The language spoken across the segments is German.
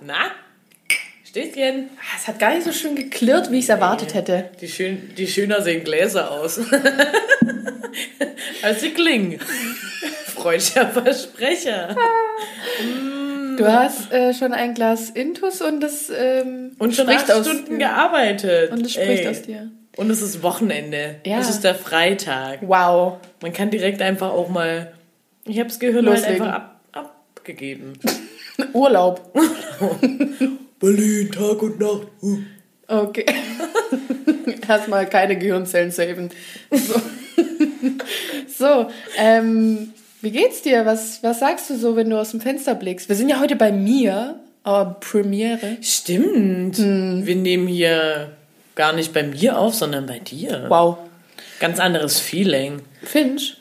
Na? Na? Stößchen. Ah, Es hat gar nicht so schön geklirrt, wie ich es erwartet hätte. Die, schön, die schöner sehen Gläser aus. Als sie klingen. Freudscher Versprecher. Du hast äh, schon ein Glas Intus und das ähm, Und schon spricht acht aus Stunden gearbeitet. Und es spricht Ey. aus dir. Und es ist Wochenende. Ja. Es ist der Freitag. Wow. Man kann direkt einfach auch mal. Ich habe das Gehirn halt einfach ab, abgegeben. Urlaub. Berlin, Tag und Nacht. Uh. Okay. Erstmal keine Gehirnzellen saven. So, so ähm, wie geht's dir? Was, was sagst du so, wenn du aus dem Fenster blickst? Wir sind ja heute bei mir, aber Premiere. Stimmt. Hm. Wir nehmen hier gar nicht bei mir auf, sondern bei dir. Wow. Ganz anderes Feeling. Finch?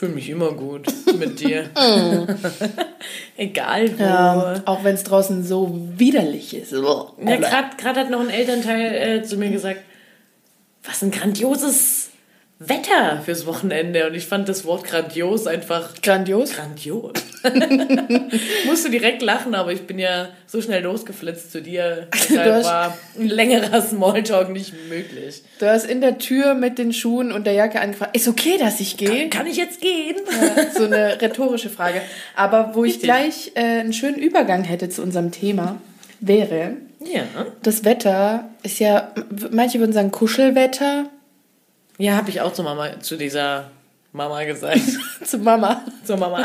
Fühle mich immer gut mit dir. Egal wo. Ja, auch wenn es draußen so widerlich ist. Ja, gerade hat noch ein Elternteil äh, zu mir gesagt, was ein grandioses Wetter fürs Wochenende. Und ich fand das Wort grandios einfach Grandios. grandios. Musste direkt lachen, aber ich bin ja so schnell losgeflitzt zu dir. Deshalb hast- war ein längerer Smalltalk nicht möglich. Du hast in der Tür mit den Schuhen und der Jacke angefragt. Ist okay, dass ich gehe? Kann ich jetzt gehen? so eine rhetorische Frage. Aber wo ich Richtig. gleich äh, einen schönen Übergang hätte zu unserem Thema, wäre, Ja. das Wetter ist ja, manche würden sagen Kuschelwetter Ja, habe ich auch zu Mama, zu dieser Mama gesagt. zu Mama. Zur Mama.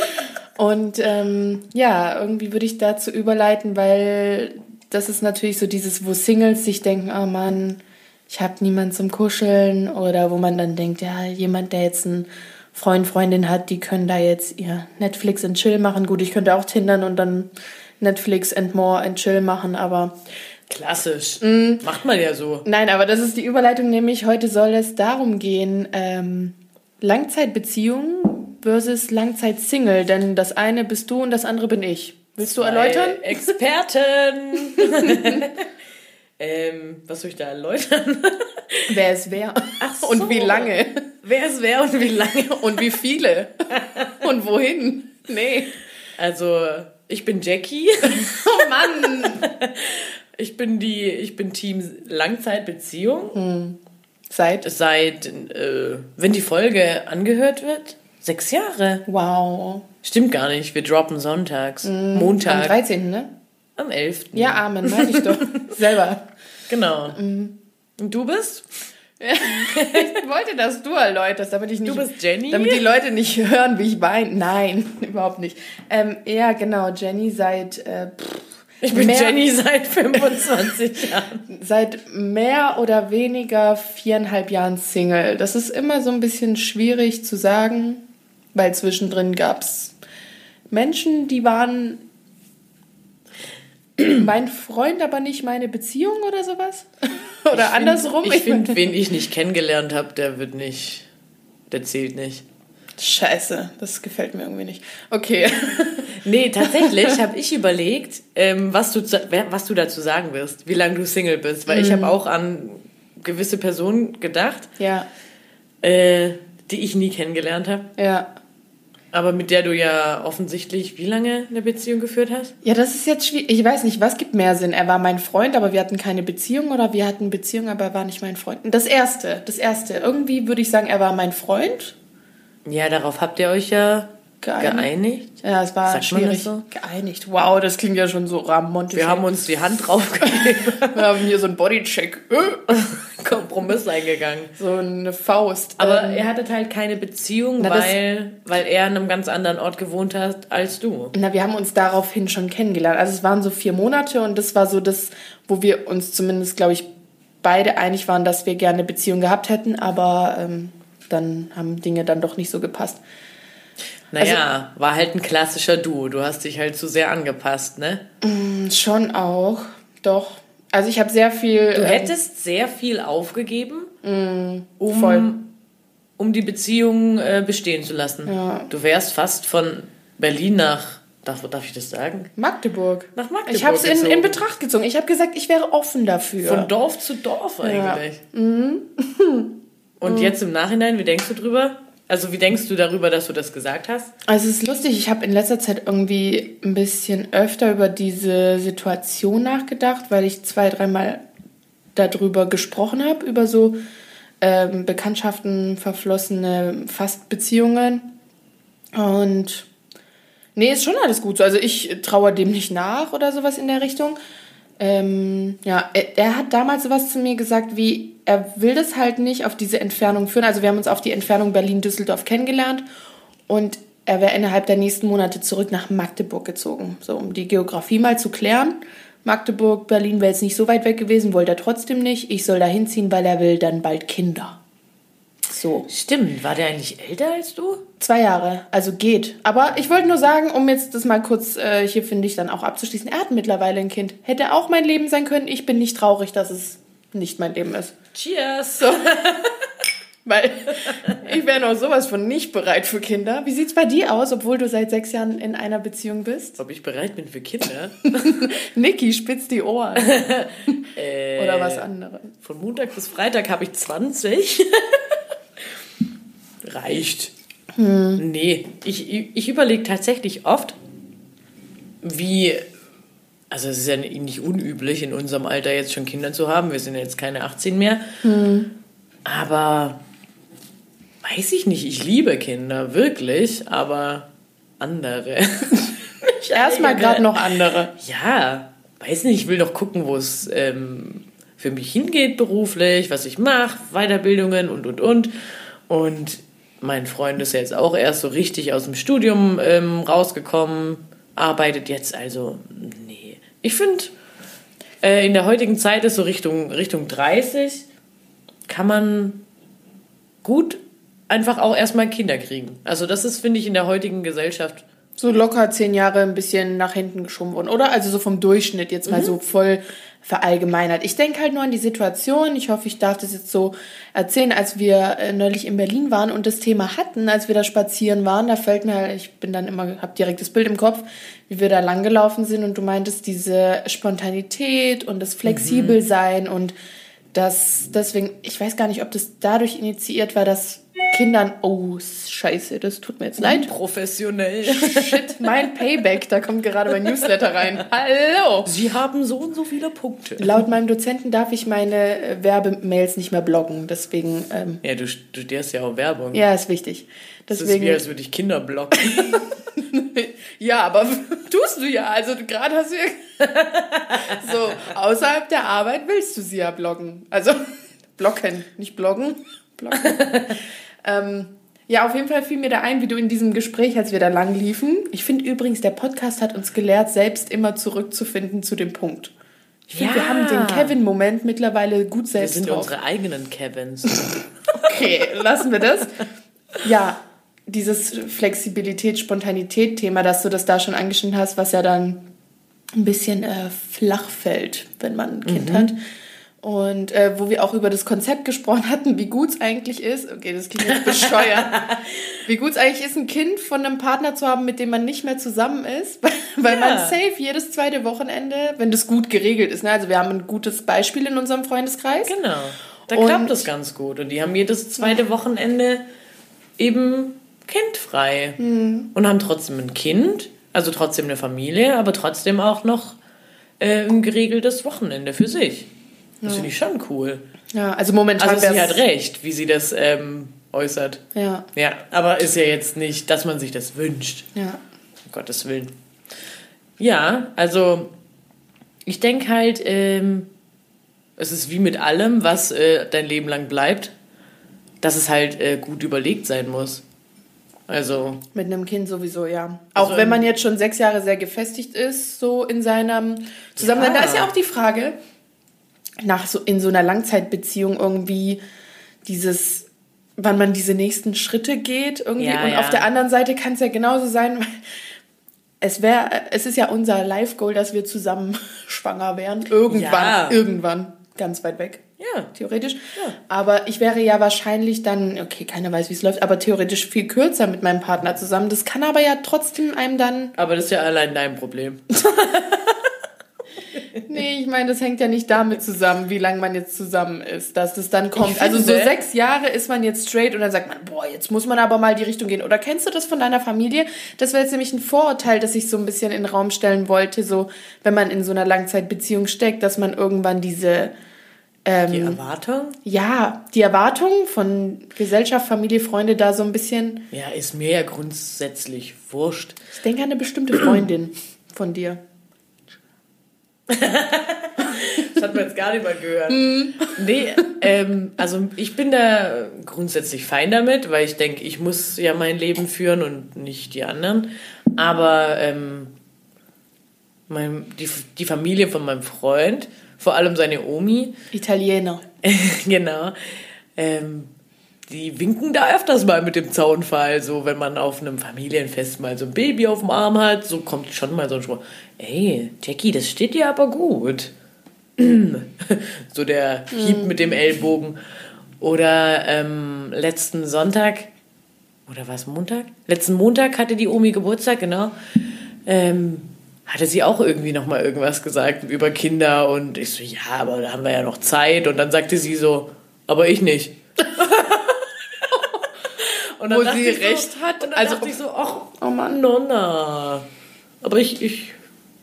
Und ähm, ja, irgendwie würde ich dazu überleiten, weil das ist natürlich so dieses, wo Singles sich denken, oh Mann, ich habe niemand zum Kuscheln oder wo man dann denkt, ja, jemand, der jetzt einen Freund, Freundin hat, die können da jetzt ihr Netflix and Chill machen. Gut, ich könnte auch tindern und dann Netflix and more and chill machen, aber Klassisch. Mm. Macht man ja so. Nein, aber das ist die Überleitung, nämlich heute soll es darum gehen, ähm, Langzeitbeziehung versus Langzeitsingle, denn das eine bist du und das andere bin ich. Willst du erläutern? Zwei Experten. ähm, was soll ich da erläutern? Wer ist wer? so. Und wie lange? Wer ist wer und wie lange? Und wie viele? Und wohin? Nee. Also, ich bin Jackie. Oh Mann! Ich bin die, ich bin Team Langzeitbeziehung. Seit? Seit, äh, wenn die Folge angehört wird, sechs Jahre. Wow. Stimmt gar nicht. Wir droppen sonntags. Am Montag. 13., ne? Am 11. Ja, Amen, meine ich doch. Selber. Genau. Und du bist? Ich wollte, dass du erläuterst, damit ich nicht. Du bist Jenny? Damit die Leute nicht hören, wie ich weine. Nein, überhaupt nicht. Ähm, ja, genau, Jenny seit, äh, pff, Ich bin mehr, Jenny seit 25 Jahren. seit mehr oder weniger viereinhalb Jahren Single. Das ist immer so ein bisschen schwierig zu sagen, weil zwischendrin gab es Menschen, die waren mein Freund, aber nicht meine Beziehung oder sowas. Oder andersrum. Ich finde, wen ich nicht kennengelernt habe, der wird nicht. Der zählt nicht. Scheiße, das gefällt mir irgendwie nicht. Okay. Nee, tatsächlich habe ich überlegt, ähm, was, du, was du dazu sagen wirst, wie lange du Single bist. Weil ich habe auch an gewisse Personen gedacht, Ja, äh, die ich nie kennengelernt habe. ja. Aber mit der du ja offensichtlich wie lange eine Beziehung geführt hast? Ja, das ist jetzt schwierig. Ich weiß nicht, was gibt mehr Sinn? Er war mein Freund, aber wir hatten keine Beziehung oder wir hatten Beziehung, aber er war nicht mein Freund. Das erste, das erste. Irgendwie würde ich sagen, er war mein Freund. Ja, darauf habt ihr euch ja Geeinigt. geeinigt. Ja, es war Sagt schwierig. so? Geeinigt. Wow, das klingt ja schon so ramontisch. Wir haben uns die Hand draufgegeben, wir haben hier so einen Bodycheck. Äh, Kompromiss eingegangen. So eine Faust. Aber Ähm, er hatte halt keine Beziehung, Na, das- weil, weil er an einem ganz anderen Ort gewohnt hat als du. Na, wir haben uns daraufhin schon kennengelernt. Also es waren so vier Monate und das war so das, wo wir uns zumindest, glaube ich, beide einig waren, dass wir gerne eine Beziehung gehabt hätten, aber ähm, dann haben Dinge dann doch nicht so gepasst. Naja, war halt ein klassischer Du. Du hast dich halt zu sehr angepasst, ne? Schon auch, doch. Also ich habe sehr viel. Du ähm, hättest sehr viel aufgegeben, um, voll. um die Beziehung äh, bestehen zu lassen. Ja. Du wärst fast von Berlin nach, darf, darf ich das sagen? Magdeburg. Nach Magdeburg Ich habe es in, in. Betracht gezogen. Ich habe gesagt, ich wäre offen dafür. Von Dorf zu Dorf eigentlich. Mhm. Und jetzt im Nachhinein, wie denkst du drüber? Also wie denkst du darüber, dass du das gesagt hast? Also es ist lustig, ich habe in letzter Zeit irgendwie ein bisschen öfter über diese Situation nachgedacht, weil ich zwei, dreimal darüber gesprochen habe, über so ähm, Bekanntschaften, verflossene Fastbeziehungen. Und nee, ist schon alles gut so. Also ich traue dem nicht nach oder sowas in der Richtung. Ähm, ja, er, er, hat damals sowas zu mir gesagt, wie er will das halt nicht auf diese Entfernung führen. Also wir haben uns auf die Entfernung Berlin-Düsseldorf kennengelernt und er wäre innerhalb der nächsten Monate zurück nach Magdeburg gezogen, so um die Geografie mal zu klären. Magdeburg, Berlin wäre jetzt nicht so weit weg gewesen, wollte er trotzdem nicht. Ich soll da hinziehen, weil er will dann bald Kinder. So. Stimmt, war der eigentlich älter als du? Zwei Jahre, also geht. Aber ich wollte nur sagen, um jetzt das mal kurz äh, hier, finde ich, dann auch abzuschließen, er hat mittlerweile ein Kind. Hätte auch mein Leben sein können. Ich bin nicht traurig, dass es nicht mein Leben ist. Cheers! So. Weil ich wäre noch sowas von nicht bereit für Kinder. Wie sieht's bei dir aus, obwohl du seit sechs Jahren in einer Beziehung bist? Ob ich bereit bin für Kinder? Niki spitzt die Ohren. äh, Oder was anderes. Von Montag bis Freitag habe ich 20. Reicht. Hm. Nee, ich, ich überlege tatsächlich oft, wie also es ist ja nicht unüblich, in unserem Alter jetzt schon Kinder zu haben. Wir sind jetzt keine 18 mehr. Hm. Aber weiß ich nicht, ich liebe Kinder, wirklich, aber andere. Erstmal gerade noch andere. Ja, weiß nicht, ich will doch gucken, wo es ähm, für mich hingeht beruflich, was ich mache, Weiterbildungen und, und, und. Und mein Freund ist jetzt auch erst so richtig aus dem Studium ähm, rausgekommen, arbeitet jetzt also ich finde, äh, in der heutigen Zeit ist so Richtung, Richtung 30, kann man gut einfach auch erstmal Kinder kriegen. Also das ist, finde ich, in der heutigen Gesellschaft so locker zehn Jahre ein bisschen nach hinten geschoben worden, oder? Also so vom Durchschnitt jetzt mal mhm. so voll verallgemeinert. Ich denke halt nur an die Situation. Ich hoffe, ich darf das jetzt so erzählen, als wir äh, neulich in Berlin waren und das Thema hatten, als wir da spazieren waren. Da fällt mir, ich bin dann immer, habe direkt das Bild im Kopf, wie wir da langgelaufen sind und du meintest diese Spontanität und das flexibel mhm. und das deswegen, ich weiß gar nicht, ob das dadurch initiiert war, dass Kindern, oh Scheiße, das tut mir jetzt leid. Professionell. Shit, mein Payback, da kommt gerade mein Newsletter rein. Hallo. Sie haben so und so viele Punkte. Laut meinem Dozenten darf ich meine äh, Werbemails nicht mehr bloggen, deswegen. Ähm, ja, du studierst ja auch Werbung. Ja, ist wichtig. Deswegen, das ist wie, als würde ich Kinder blocken. ja, aber tust du ja. Also gerade hast du ja so außerhalb der Arbeit willst du sie ja bloggen. Also blocken, nicht bloggen. Blocken. Ähm, ja, auf jeden Fall fiel mir da ein, wie du in diesem Gespräch, als wir da lang liefen. Ich finde übrigens, der Podcast hat uns gelehrt, selbst immer zurückzufinden zu dem Punkt. Ich finde, ja. wir haben den Kevin-Moment mittlerweile gut selbst Wir sind drauf. unsere eigenen Kevins. okay, lassen wir das. Ja, dieses Flexibilität, Spontanität-Thema, dass du das da schon angeschnitten hast, was ja dann ein bisschen äh, flach fällt, wenn man ein Kind mhm. hat. Und äh, wo wir auch über das Konzept gesprochen hatten, wie gut es eigentlich ist, okay, das klingt jetzt bescheuert, wie gut es eigentlich ist, ein Kind von einem Partner zu haben, mit dem man nicht mehr zusammen ist, weil ja. man safe jedes zweite Wochenende, wenn das gut geregelt ist, ne? also wir haben ein gutes Beispiel in unserem Freundeskreis. Genau, da und, klappt das ganz gut und die haben jedes zweite Wochenende eben kindfrei mhm. und haben trotzdem ein Kind, also trotzdem eine Familie, aber trotzdem auch noch äh, ein geregeltes Wochenende für sich. Das finde ich schon cool. Ja, also momentan. Also sie hat recht, wie sie das ähm, äußert. Ja. Ja, aber ist ja jetzt nicht, dass man sich das wünscht. Ja. Um Gottes Willen. Ja, also ich denke halt, ähm, es ist wie mit allem, was äh, dein Leben lang bleibt, dass es halt äh, gut überlegt sein muss. Also. Mit einem Kind sowieso, ja. Auch also wenn man jetzt schon sechs Jahre sehr gefestigt ist, so in seinem Zusammenhang. Ja. Da ist ja auch die Frage, nach so in so einer Langzeitbeziehung irgendwie dieses, wann man diese nächsten Schritte geht irgendwie. Ja, und ja. auf der anderen Seite kann es ja genauso sein, weil es wäre, es ist ja unser Life-Goal, dass wir zusammen schwanger wären. Irgendwann, ja. irgendwann, ganz weit weg. Ja. Theoretisch. Ja. Aber ich wäre ja wahrscheinlich dann, okay, keiner weiß, wie es läuft, aber theoretisch viel kürzer mit meinem Partner zusammen. Das kann aber ja trotzdem einem dann. Aber das ist ja allein dein Problem. Nee, ich meine, das hängt ja nicht damit zusammen, wie lange man jetzt zusammen ist, dass das dann kommt. Also so sechs Jahre ist man jetzt straight und dann sagt man, boah, jetzt muss man aber mal die Richtung gehen. Oder kennst du das von deiner Familie? Das wäre jetzt nämlich ein Vorurteil, das ich so ein bisschen in den Raum stellen wollte, so wenn man in so einer Langzeitbeziehung steckt, dass man irgendwann diese ähm, Die Erwartung? Ja, die Erwartung von Gesellschaft, Familie, Freunde da so ein bisschen. Ja, ist mir ja grundsätzlich wurscht. Ich denke an eine bestimmte Freundin von dir. Das hat man jetzt gar nicht mal gehört. Nee, ähm, also ich bin da grundsätzlich fein damit, weil ich denke, ich muss ja mein Leben führen und nicht die anderen. Aber ähm, mein, die, die Familie von meinem Freund, vor allem seine Omi, Italiener. genau, ähm, die winken da öfters mal mit dem Zaunfall, so wenn man auf einem Familienfest mal so ein Baby auf dem Arm hat, so kommt schon mal so ein Spruch, ey, Jackie, das steht dir aber gut. so der Hieb mit dem Ellbogen. Oder ähm, letzten Sonntag, oder was, Montag? Letzten Montag hatte die Omi Geburtstag, genau. Ähm, hatte sie auch irgendwie nochmal irgendwas gesagt über Kinder und ich so, ja, aber da haben wir ja noch Zeit. Und dann sagte sie so, aber ich nicht. und Wo dachte sie recht so, hat. Und dann Also- dachte ich so, ach, oh Mann, Nonna. Aber ich, ich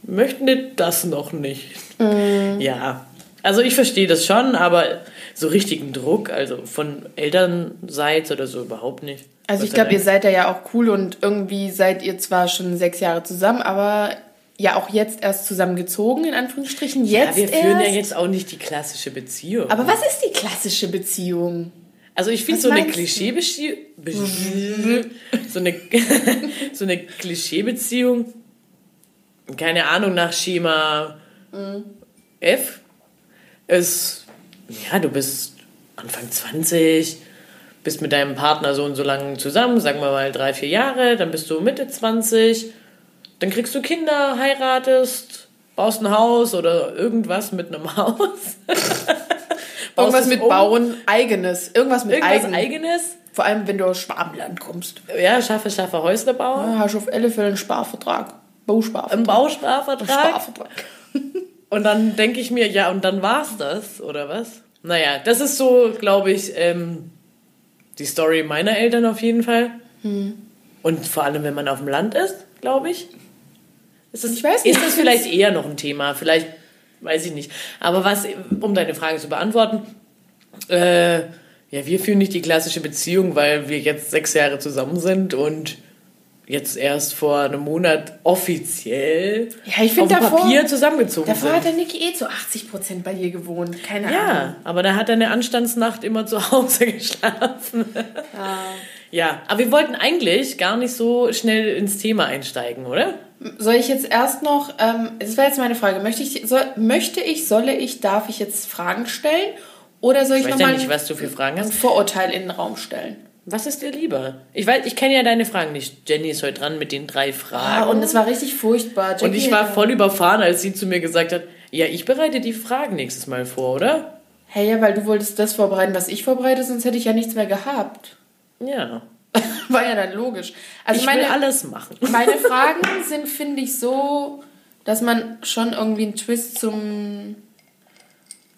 möchte nicht das noch nicht. Mhm. Ja, also ich verstehe das schon, aber so richtigen Druck, also von Elternseits oder so überhaupt nicht. Also ich glaube, ihr seid da ja auch cool und irgendwie seid ihr zwar schon sechs Jahre zusammen, aber ja auch jetzt erst zusammengezogen, in Anführungsstrichen. Jetzt ja, wir führen erst. ja jetzt auch nicht die klassische Beziehung. aber was ist die klassische Beziehung? Also ich finde so eine? Klischeebeziehung, so eine, so eine Klischeebeziehung, keine Ahnung, nach Schema Mhm. F, ist, ja, du bist Anfang 20, bist mit deinem Partner so und so lange zusammen, sagen wir mal drei, vier Jahre, dann bist du Mitte 20, dann kriegst du Kinder, heiratest, baust ein Haus oder irgendwas mit einem Haus. Irgendwas mit um. Bauen, eigenes. Irgendwas mit Irgendwas eigen. eigenes. Vor allem, wenn du aus Schwabenland kommst. Ja, schaffe, schaffe Häusle bauen. Ja, hast du auf alle Fälle einen Sparvertrag. Bausparvertrag. Im Bausparvertrag. Sparvertrag. Und dann denke ich mir, ja, und dann war's das, oder was? Naja, das ist so, glaube ich, ähm, die Story meiner Eltern auf jeden Fall. Hm. Und vor allem, wenn man auf dem Land ist, glaube ich. Ist das, Ich weiß nicht, Ist das ich vielleicht eher noch ein Thema? Vielleicht, weiß ich nicht. Aber was, um deine Frage zu beantworten, äh, ja, wir führen nicht die klassische Beziehung, weil wir jetzt sechs Jahre zusammen sind und jetzt erst vor einem Monat offiziell Ja, ich auf davor- Papier zusammengezogen Davor hat sind. der Niki eh zu 80 Prozent bei ihr gewohnt. Keine Ahnung. Ja, aber da hat er eine Anstandsnacht immer zu Hause geschlafen. Ja, aber wir wollten eigentlich gar nicht so schnell ins Thema einsteigen, oder? Soll ich jetzt erst noch, ähm, das wäre jetzt meine Frage, möchte ich, soll, möchte ich, solle ich, darf ich jetzt Fragen stellen? Oder soll ich, Ich weiß noch ja mal nicht, was du für Fragen ein hast. Vorurteil in den Raum stellen? Was ist dir lieber? Ich weiß, ich kenne ja deine Fragen nicht. Jenny ist heute dran mit den drei Ah, Fragen. und es war richtig furchtbar. Und Jackie, ich war voll überfahren, als sie zu mir gesagt hat, ja, ich bereite die Fragen nächstes Mal vor, oder? Hey, ja, weil du wolltest das vorbereiten, was ich vorbereite, sonst hätte ich ja nichts mehr gehabt. Ja. War ja dann logisch. Also ich meine, will alles machen. meine Fragen sind, finde ich, so, dass man schon irgendwie einen Twist zum.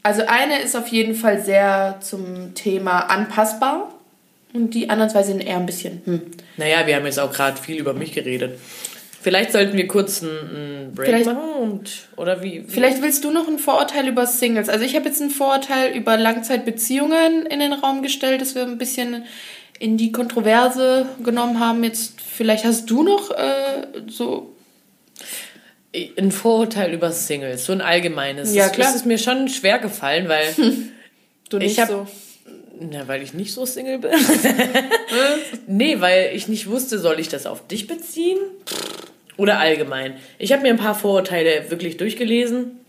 Also eine ist auf jeden Fall sehr zum Thema anpassbar. Und die anderen zwei sind eher ein bisschen. Hm. Naja, wir haben jetzt auch gerade viel über mich geredet. Vielleicht sollten wir kurz einen, Break Vielleicht- machen und oder wie? wie Vielleicht willst du noch ein Vorurteil über Singles. Also ich habe jetzt ein Vorurteil über Langzeitbeziehungen in den Raum gestellt, dass wir ein bisschen in die Kontroverse genommen haben. Jetzt vielleicht hast du noch äh, so. ein Vorurteil über Singles, so ein allgemeines. Ja, klar. Das ist mir schon schwer gefallen, weil Du nicht Ich hab- so. Na, weil ich nicht so Single bin. nee, weil ich nicht wusste, soll ich das auf dich beziehen? Oder allgemein. Ich habe mir ein paar Vorurteile wirklich durchgelesen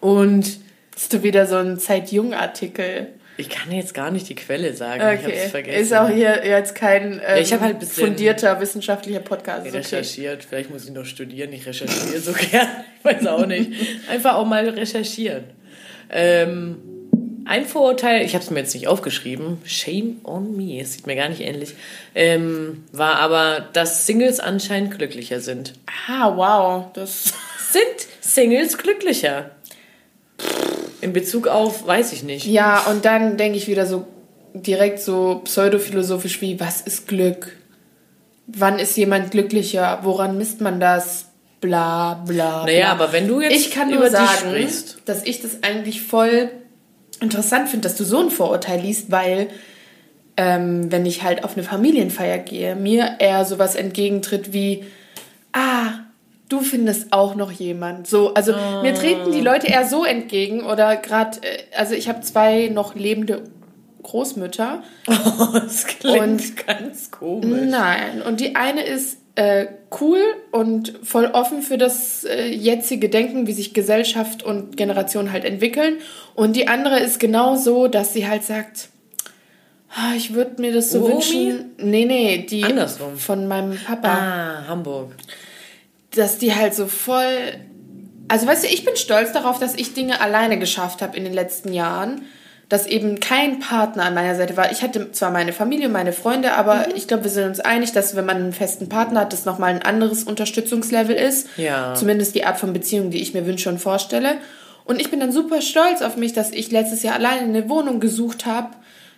und Hast du wieder so einen Zeit-Jung-Artikel? Ich kann jetzt gar nicht die Quelle sagen. Ich habe es Okay. vergessen. Ist auch hier jetzt kein ähm, ich hab halt fundierter wissenschaftlicher Podcast. Ist okay. recherchiert. Vielleicht muss ich noch studieren. Ich recherchiere so gern. Ich weiß auch nicht. Einfach auch mal recherchieren. Ähm, ein Vorurteil, ich habe es mir jetzt nicht aufgeschrieben, shame on me, es sieht mir gar nicht ähnlich, ähm, war aber, dass Singles anscheinend glücklicher sind. Ah, wow. Das. Sind Singles glücklicher? In Bezug auf, weiß ich nicht. Ja, und dann denke ich wieder so direkt so pseudophilosophisch wie, was ist Glück? Wann ist jemand glücklicher? Woran misst man das? Bla bla. Naja, bla. aber wenn du jetzt ich kann über nur dich sagen, sprichst. dass ich das eigentlich voll interessant finde, dass du so ein Vorurteil liest, weil ähm, wenn ich halt auf eine Familienfeier gehe, mir eher sowas entgegentritt wie, ah, du findest auch noch jemand. So, also mir treten die Leute eher so entgegen oder gerade, äh, also ich habe zwei noch lebende Großmütter. das klingt Und- ganz komisch. Nein, und die eine ist äh, cool und voll offen für das äh, jetzige Denken, wie sich Gesellschaft und Generation halt entwickeln. Und die andere ist genau so, dass sie halt sagt, ah, ich würde mir das so Uromi? wünschen. Nee, nee, die Andersrum. von meinem Papa. Ah, Hamburg. Dass die halt so voll. Also weißt du, ich bin stolz darauf, dass ich Dinge alleine geschafft habe in den letzten Jahren. Dass eben kein Partner an meiner Seite war. Ich hatte zwar meine Familie, meine Freunde, aber ich glaube, wir sind uns einig, dass wenn man einen festen Partner hat, das nochmal ein anderes Unterstützungslevel ist. Ja. Zumindest die Art von Beziehung, die ich mir wünsche und vorstelle. Und ich bin dann super stolz auf mich, dass ich letztes Jahr alleine eine Wohnung gesucht habe,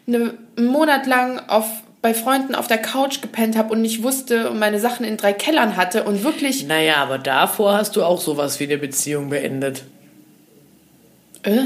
eine, einen Monat lang auf, bei Freunden auf der Couch gepennt habe und nicht wusste und meine Sachen in drei Kellern hatte und wirklich Naja, aber davor hast du auch sowas wie eine Beziehung beendet. Äh?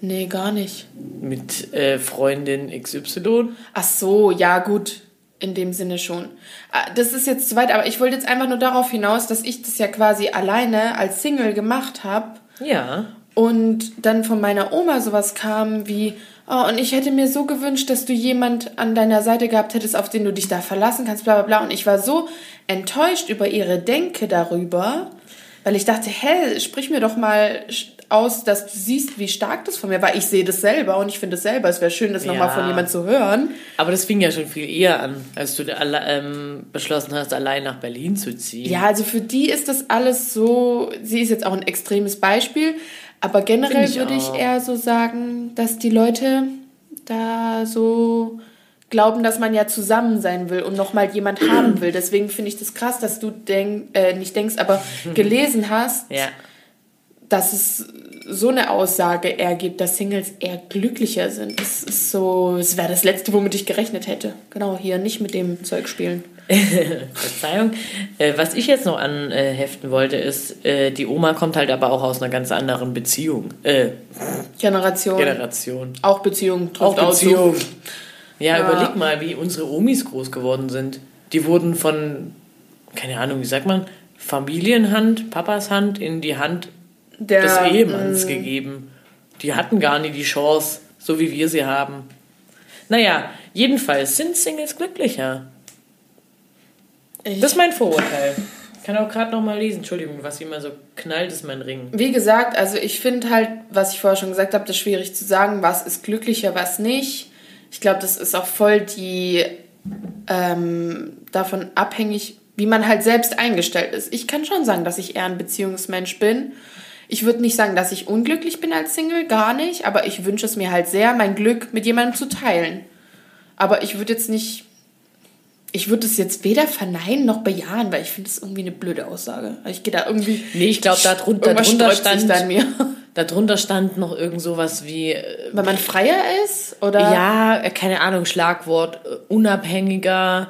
Nee, gar nicht. Mit äh, Freundin XY. Ach so, ja, gut. In dem Sinne schon. Ah, Das ist jetzt zu weit, aber ich wollte jetzt einfach nur darauf hinaus, dass ich das ja quasi alleine als Single gemacht habe Ja. und dann von meiner Oma sowas kam wie, oh, und ich hätte mir so gewünscht, dass du jemand an deiner Seite gehabt hättest, auf den du dich da verlassen kannst, bla bla bla. Und ich war so enttäuscht über ihre Denke darüber, weil ich dachte, hä, sprich mir doch mal aus, dass du siehst, wie stark das von mir war. Ich sehe das selber und ich finde es selber. Es wäre schön, das nochmal Ja. von jemand zu hören. Aber das fing ja schon viel eher an, als du alle, ähm, beschlossen hast, allein nach Berlin zu ziehen. Ja, also für die ist das alles so, sie ist jetzt auch ein extremes Beispiel, aber generell würde ich eher so sagen, dass die Leute da so glauben, dass man ja zusammen sein will und nochmal jemand haben will. Deswegen finde ich das krass, dass du denk, äh, nicht denkst, aber gelesen hast, Ja. dass es so eine Aussage ergibt, dass Singles eher glücklicher sind. Das ist so, es wäre das Letzte, womit ich gerechnet hätte. Genau, hier nicht mit dem Zeug spielen. Verzeihung. Äh, was ich jetzt noch anheften wollte, ist, äh, die Oma kommt halt aber auch aus einer ganz anderen Beziehung. Äh, Generation. Generation. Auch Beziehung. Auch. Beziehung. Ja, Ja. überleg mal, wie unsere Omis groß geworden sind. Die wurden von, keine Ahnung, wie sagt man, Familienhand, Papas Hand in die Hand Der, des Ehemanns mh, gegeben. Die hatten gar nie die Chance, so wie wir sie haben. Naja, jedenfalls sind Singles glücklicher. Das ist mein Vorurteil. Ich kann auch gerade noch mal lesen. Entschuldigung, was immer so knallt, ist mein Ring. Wie gesagt, also ich finde halt, was ich vorher schon gesagt habe, das ist schwierig zu sagen, was ist glücklicher, was nicht. Ich glaube, das ist auch voll die ähm, davon abhängig, wie man halt selbst eingestellt ist. Ich kann schon sagen, dass ich eher ein Beziehungsmensch bin. Ich würde nicht sagen, dass ich unglücklich bin als Single, gar nicht, aber ich wünsche es mir halt sehr, mein Glück mit jemandem zu teilen. Aber ich würde jetzt nicht, ich würde es jetzt weder verneinen noch bejahen, weil ich finde es irgendwie eine blöde Aussage. Ich gehe da irgendwie. Nee, ich glaube, darunter, Irgendwas darunter, stand, da in mir. darunter stand noch irgend sowas wie, äh, Weil man freier ist? Oder? ja, äh, keine Ahnung, Schlagwort, äh, unabhängiger,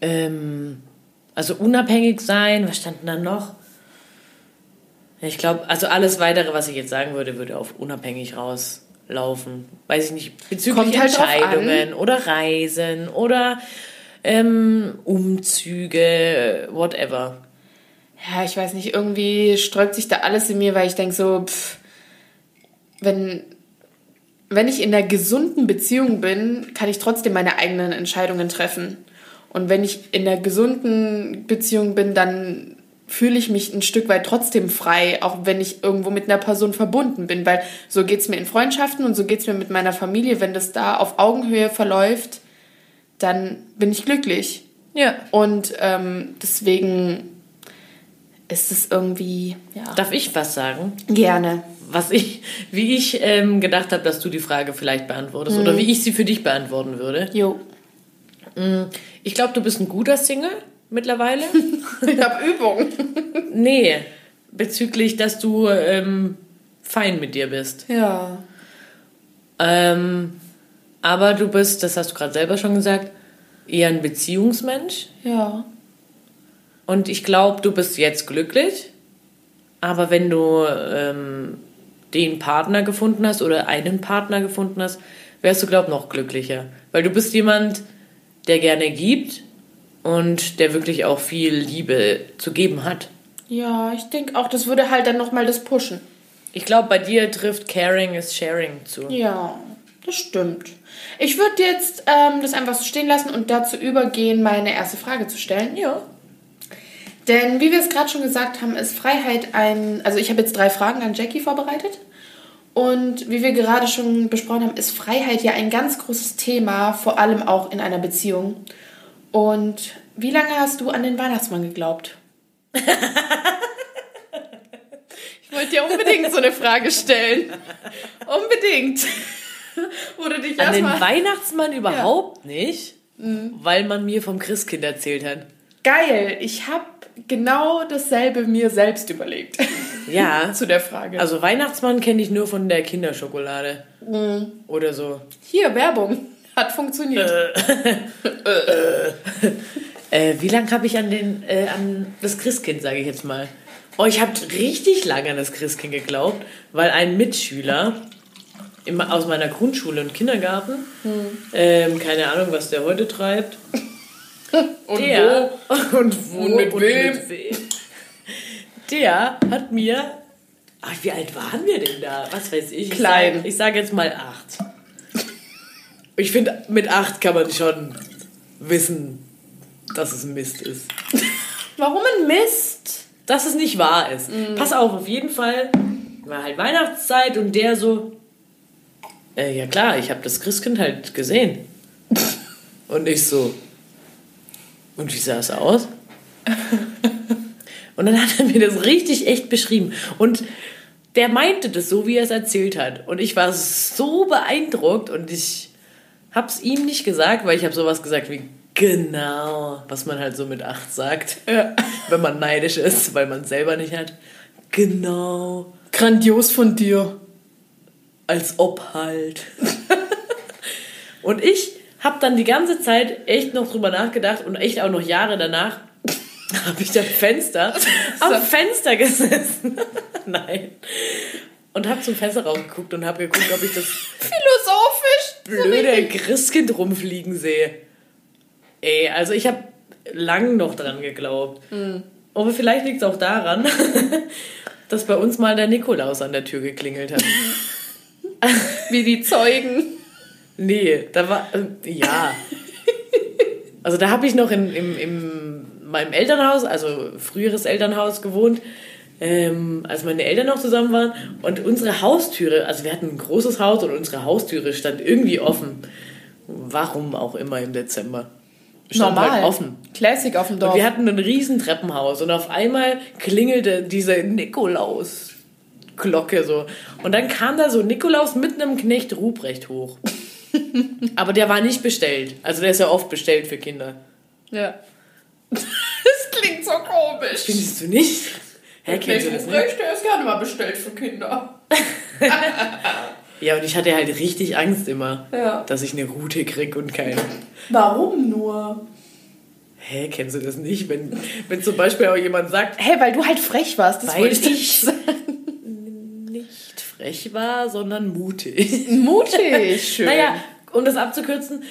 ähm, also unabhängig sein, was stand denn da noch? Ich glaube, also alles weitere, was ich jetzt sagen würde, würde auf unabhängig rauslaufen. Weiß ich nicht, bezüglich halt Entscheidungen oder Reisen oder ähm, Umzüge, whatever. Ja, ich weiß nicht, irgendwie sträubt sich da alles in mir, weil ich denke so, pff, wenn, wenn ich in einer gesunden Beziehung bin, kann ich trotzdem meine eigenen Entscheidungen treffen. Und wenn ich in einer gesunden Beziehung bin, dann fühle ich mich ein Stück weit trotzdem frei, auch wenn ich irgendwo mit einer Person verbunden bin. Weil so geht's mir in Freundschaften und so geht's mir mit meiner Familie. Wenn das da auf Augenhöhe verläuft, dann bin ich glücklich. Ja. Und ähm, deswegen ist es irgendwie, ja. Darf ich was sagen? Gerne. was ich, wie ich ähm, gedacht habe, dass du die Frage vielleicht beantwortest oder wie ich sie für dich beantworten würde. Jo. Ich glaube, du bist ein guter Single mittlerweile. Ich habe Übung. nee, bezüglich, dass du ähm, fein mit dir bist. Ja. Ähm, aber du bist, das hast du gerade selber schon gesagt, eher ein Beziehungsmensch. Ja. Und ich glaube, du bist jetzt glücklich. Aber wenn du ähm, den Partner gefunden hast oder einen Partner gefunden hast, wärst du, glaube ich, noch glücklicher. Weil du bist jemand, der gerne gibt und der wirklich auch viel Liebe zu geben hat. Ja, ich denke auch, das würde halt dann nochmal das pushen. Ich glaube, bei dir trifft Caring is Sharing zu. Ja, das stimmt. Ich würde jetzt ähm, das einfach so stehen lassen und dazu übergehen, meine erste Frage zu stellen. Ja. Denn wie wir es gerade schon gesagt haben, ist Freiheit ein. Also ich habe jetzt drei Fragen an Jackie vorbereitet. Und wie wir gerade schon besprochen haben, ist Freiheit ja ein ganz großes Thema, vor allem auch in einer Beziehung. Und wie lange hast du an den Weihnachtsmann geglaubt? ich wollte dir unbedingt so eine Frage stellen. Unbedingt. Wo du dich An den Weihnachtsmann überhaupt ja. nicht, mhm. weil man mir vom Christkind erzählt hat. Geil, ich habe genau dasselbe mir selbst überlegt. Ja. Zu der Frage. Also Weihnachtsmann kenne ich nur von der Kinderschokolade. Mhm. Oder so. Hier, Werbung. Hat funktioniert. Äh. äh, wie lange habe ich an, den, äh, an das Christkind, sage ich jetzt mal? Oh, ich habe richtig lange an das Christkind geglaubt, weil ein Mitschüler im, aus meiner Grundschule und Kindergarten, hm. ähm, keine Ahnung, was der heute treibt, und der, wo? Und wo und mit, und wem? mit wem? Der hat mir. Ach, wie alt waren wir denn da? Was weiß ich? Klein. Ich sage sag jetzt mal acht. Ich finde, mit acht kann man schon wissen, dass es ein Mist ist. Warum ein Mist? Dass es nicht wahr ist. Mhm. Pass auf, auf jeden Fall war halt Weihnachtszeit und der so. Äh, ja klar, ich habe das Christkind halt gesehen. und ich so, und wie sah es aus? und dann hat er mir das richtig echt beschrieben. Und der meinte das so, wie er es erzählt hat. Und ich war so beeindruckt und ich habe es ihm nicht gesagt, weil ich habe sowas gesagt wie genau, was man halt so mit acht sagt, ja. wenn man neidisch ist, weil man es selber nicht hat. Genau. Grandios von dir. Als ob halt. und ich habe dann die ganze Zeit echt noch drüber nachgedacht und echt auch noch Jahre danach habe ich am Fenster, am Fenster gesessen. Nein. Und habe zum Fenster rausgeguckt und habe geguckt, ob ich das philosophisch blöde Christkind rumfliegen sehe. Ey, also ich habe lang noch dran geglaubt. Mhm. Aber vielleicht liegt es auch daran, dass bei uns mal der Nikolaus an der Tür geklingelt hat. Wie die Zeugen. Nee, da war. Äh, ja. Also da habe ich noch in, in, in meinem Elternhaus, also früheres Elternhaus gewohnt, ähm, als meine Eltern noch zusammen waren. Und unsere Haustüre, also wir hatten ein großes Haus und unsere Haustüre stand irgendwie offen. Warum auch immer im Dezember. Stand Normal. Halt offen. Classic auf dem Dorf. Und wir hatten ein riesen Treppenhaus und auf einmal klingelte diese Nikolaus-Glocke so. Und dann kam da so Nikolaus mit einem Knecht Ruprecht hoch. Aber der war nicht bestellt. Also der ist ja oft bestellt für Kinder. Ja. Das klingt so komisch. Findest du nicht? Hä, das nicht? Der ist gerne mal bestellt für Kinder. ja, und ich hatte halt richtig Angst immer, ja. dass ich eine Route krieg und keinen. Warum nur? Hä, kennst du das nicht? Wenn, wenn zum Beispiel auch jemand sagt... Hä, weil du halt frech warst, das weil wollte ich sagen frech war, sondern mutig. Mutig, schön. naja, um das abzukürzen,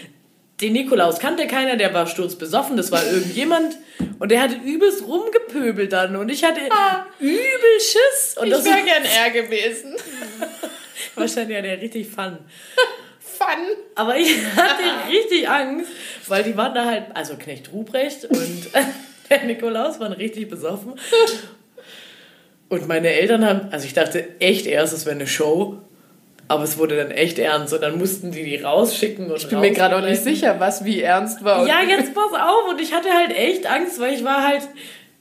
den Nikolaus kannte keiner, der war sturzbesoffen, das war irgendjemand und der hatte übelst rumgepöbelt dann und ich hatte ah, übel Schiss. Und ich wäre gern er gewesen. Wahrscheinlich hat er richtig Fun. Fun. Aber ich hatte richtig Angst, weil die waren da halt, also Knecht Ruprecht und der Nikolaus waren richtig besoffen und meine Eltern haben, also ich dachte echt erst, es wäre eine Show, aber es wurde dann echt ernst und dann mussten die die rausschicken und Ich bin mir gerade auch nicht sicher, was wie ernst war. Ja, jetzt pass auf und ich hatte halt echt Angst, weil ich war halt,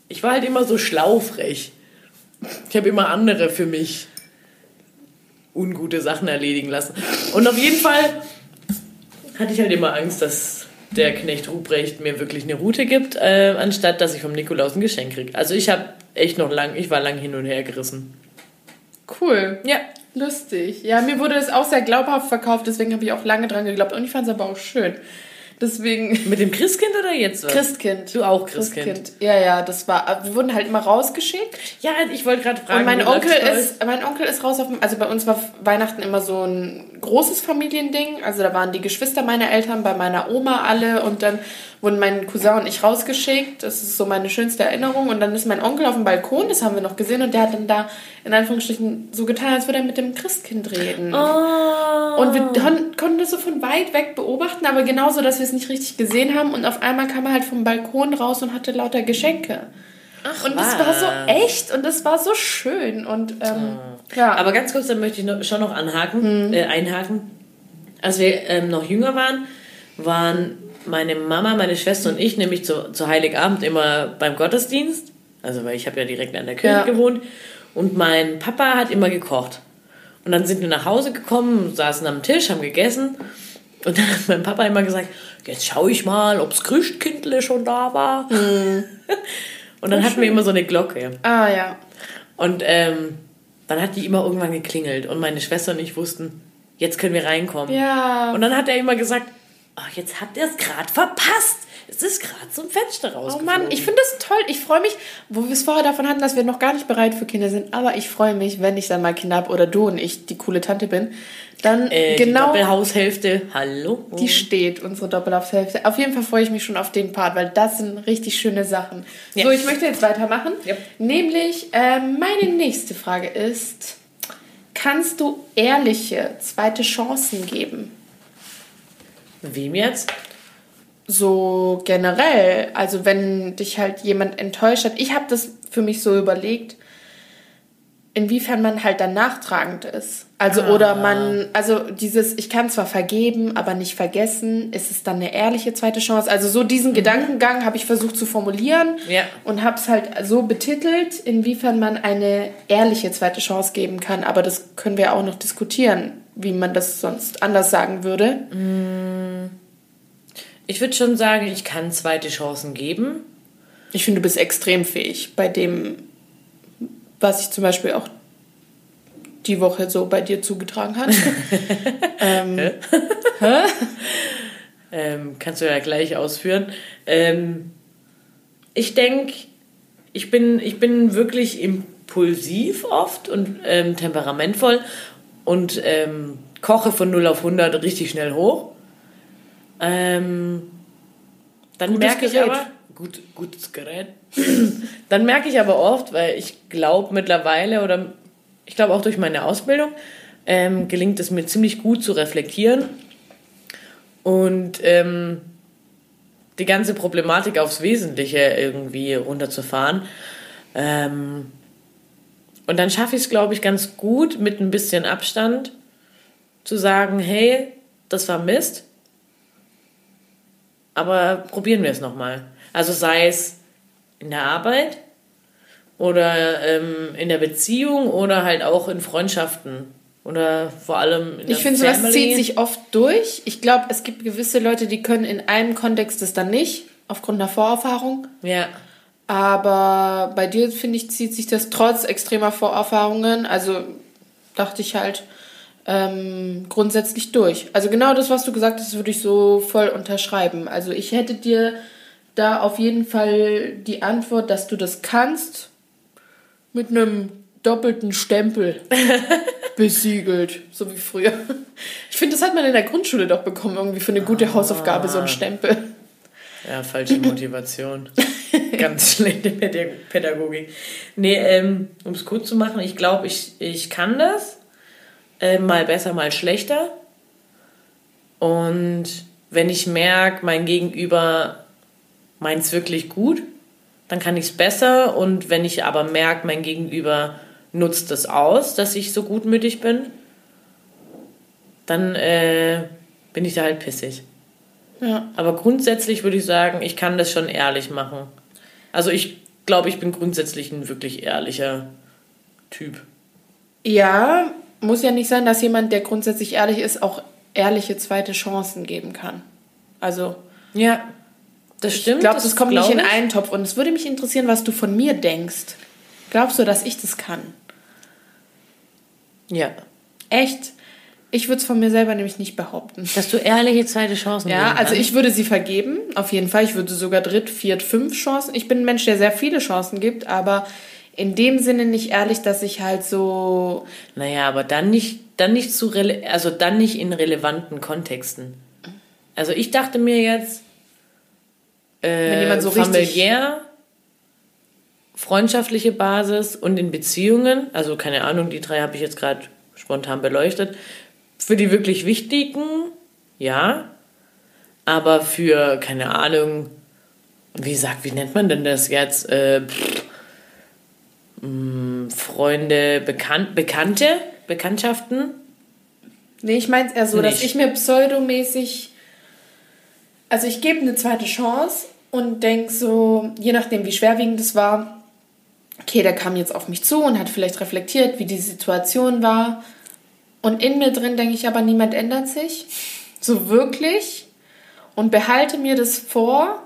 ich war halt immer so schlaufrech. Ich habe immer andere für mich ungute Sachen erledigen lassen. Und auf jeden Fall hatte ich halt immer Angst, dass der Knecht Ruprecht mir wirklich eine Route gibt, äh, anstatt dass ich vom Nikolaus ein Geschenk kriege. Also ich habe echt noch lang, ich war lang hin und her gerissen. cool. Ja. Lustig. Ja, mir wurde das auch sehr glaubhaft verkauft, deswegen habe ich auch lange dran geglaubt. Und ich fand es aber auch schön. Deswegen. Mit dem Christkind oder jetzt? Was? Christkind. Du auch Christkind. Ja, ja, das war. Wir wurden halt immer rausgeschickt. Ja, ich wollte gerade fragen. Und mein Onkel ist, mein Onkel ist raus auf dem, also bei uns war Weihnachten immer so ein großes Familiending. Also da waren die Geschwister meiner Eltern bei meiner Oma alle und dann wurden mein Cousin und ich rausgeschickt. Das ist so meine schönste Erinnerung. Und dann ist mein Onkel auf dem Balkon, das haben wir noch gesehen, und der hat dann da in Anführungsstrichen so getan, als würde er mit dem Christkind reden. Oh. Und wir kon- konnten das so von weit weg beobachten, aber genauso, dass wir es nicht richtig gesehen haben. Und auf einmal kam er halt vom Balkon raus und hatte lauter Geschenke. Ach, Und das war so echt und das war so schön. Und ähm, ja, Aber ganz kurz, dann möchte ich noch, schon noch anhaken, äh, einhaken. Als wir ähm, noch jünger waren, waren meine Mama, meine Schwester und ich nämlich zu, zu Heiligabend immer beim Gottesdienst. Also, weil ich habe ja direkt an der Kirche Ja. gewohnt. Und mein Papa hat immer gekocht. Und dann sind wir nach Hause gekommen, saßen am Tisch, haben gegessen. Und dann hat mein Papa immer gesagt, jetzt schaue ich mal, ob's Christkindle schon da war. Und dann hatten wir immer so eine Glocke. ah ja. Und ähm, dann hat die immer irgendwann geklingelt und meine Schwester und ich wussten, jetzt können wir reinkommen. Ja. Und dann hat er immer gesagt, ach, jetzt habt ihr es gerade verpasst. Es ist gerade zum Fenster Oh rausgeflogen. Mann, ich finde das toll. Ich freue mich, wo wir es vorher davon hatten, dass wir noch gar nicht bereit für Kinder sind. Aber ich freue mich, wenn ich dann mal Kinder habe oder du und ich die coole Tante bin. Dann äh, Die genau Doppelhaushälfte, hallo? die steht, unsere Doppelhaushälfte. Auf jeden Fall freue ich mich schon auf den Part, weil das sind richtig schöne Sachen. Ja. So, ich möchte jetzt weitermachen. Yep. Nämlich, ähm, meine nächste Frage ist, kannst du ehrliche zweite Chancen geben? Wem jetzt? so generell, also wenn dich halt jemand enttäuscht hat, ich habe das für mich so überlegt, inwiefern man halt dann nachtragend ist. Also oder man, also dieses, ich kann zwar vergeben, aber nicht vergessen, ist es dann eine ehrliche zweite Chance? Also so diesen Gedankengang habe ich versucht zu formulieren Ja. und habe es halt so betitelt, inwiefern man eine ehrliche zweite Chance geben kann. Aber das können wir auch noch diskutieren, wie man das sonst anders sagen würde. Ich würde schon sagen, ich kann zweite Chancen geben. Ich finde, du bist extrem fähig bei dem, was ich zum Beispiel auch die Woche so bei dir zugetragen hat. ähm, Ähm, kannst du ja gleich ausführen. Ähm, ich denke, ich bin, ich bin wirklich impulsiv oft und ähm, temperamentvoll und ähm, koche von 0 auf 100 richtig schnell hoch. Ähm, dann merke ich aber, gut, gutes Gerät. dann merke ich aber oft, weil ich glaube mittlerweile oder ich glaube auch durch meine Ausbildung ähm, gelingt es mir ziemlich gut zu reflektieren und ähm, die ganze Problematik aufs Wesentliche irgendwie runterzufahren. Ähm, und dann schaffe ich es, glaube ich, ganz gut mit ein bisschen Abstand zu sagen, hey, das war Mist, aber probieren wir es nochmal. Also sei es in der Arbeit oder ähm, in der Beziehung oder halt auch in Freundschaften oder vor allem in der ich finde, sowas zieht sich oft durch. Ich glaube, es gibt gewisse Leute, die können in einem Kontext das dann nicht, aufgrund einer Vorerfahrung. Ja, Aber bei dir, finde ich, zieht sich das trotz extremer Vorerfahrungen, also dachte ich halt, ähm, grundsätzlich durch. Also genau das, was du gesagt hast, würde ich so voll unterschreiben. Also ich hätte dir da auf jeden Fall die Antwort, dass du das kannst, mit einem doppelten Stempel besiegelt, so wie früher. Ich finde, das hat man in der Grundschule doch bekommen, irgendwie für eine gute Hausaufgabe, so ein Stempel. Ja, falsche Motivation. Ganz schlechte Pädag- Pädagogik. Nee, ähm, um es kurz zu machen, ich glaube, ich, ich kann das. Äh, mal besser, mal schlechter. Und wenn ich merke, mein Gegenüber meint es wirklich gut, dann kann ich es besser. Und wenn ich aber merke, mein Gegenüber nutzt es aus, dass ich so gutmütig bin, dann äh, bin ich da halt pissig. Ja. Aber grundsätzlich würde ich sagen, ich kann das schon ehrlich machen. Also ich glaube, ich bin grundsätzlich ein wirklich ehrlicher Typ. Ja, muss ja nicht sein, dass jemand, der grundsätzlich ehrlich ist, auch ehrliche zweite Chancen geben kann. Also, Ja, das stimmt. ich glaube, das, kommt nicht glaub in ich. einen Topf. Und es würde mich interessieren, was du von mir denkst. Glaubst du, dass ich das kann? Ja. Echt? Ich würde es von mir selber nämlich nicht behaupten. Dass du ehrliche zweite Chancen Ja, also ich würde sie vergeben, auf jeden Fall. Ich würde sogar dritt, viert, fünf Chancen. Ich bin ein Mensch, der sehr viele Chancen gibt, aber in dem Sinne nicht ehrlich, dass ich halt so. Naja, aber dann nicht, dann nicht zu also dann nicht in relevanten Kontexten. Also ich dachte mir jetzt, äh, so familiär, freundschaftliche Basis und in Beziehungen, also keine Ahnung, die drei habe ich jetzt gerade spontan beleuchtet. Für die wirklich wichtigen, ja. Aber für, keine Ahnung, wie sagt, wie nennt man denn das jetzt? Äh, pff, mh, Freunde, Bekan Bekannte, Bekanntschaften. Nee, ich meine es eher so, dass Nicht. ich mir pseudomäßig. Also ich gebe eine zweite Chance und denke so, je nachdem wie schwerwiegend es war, okay, der kam jetzt auf mich zu und hat vielleicht reflektiert, wie die Situation war. Und in mir drin denke ich aber, niemand ändert sich. So wirklich. Und behalte mir das vor,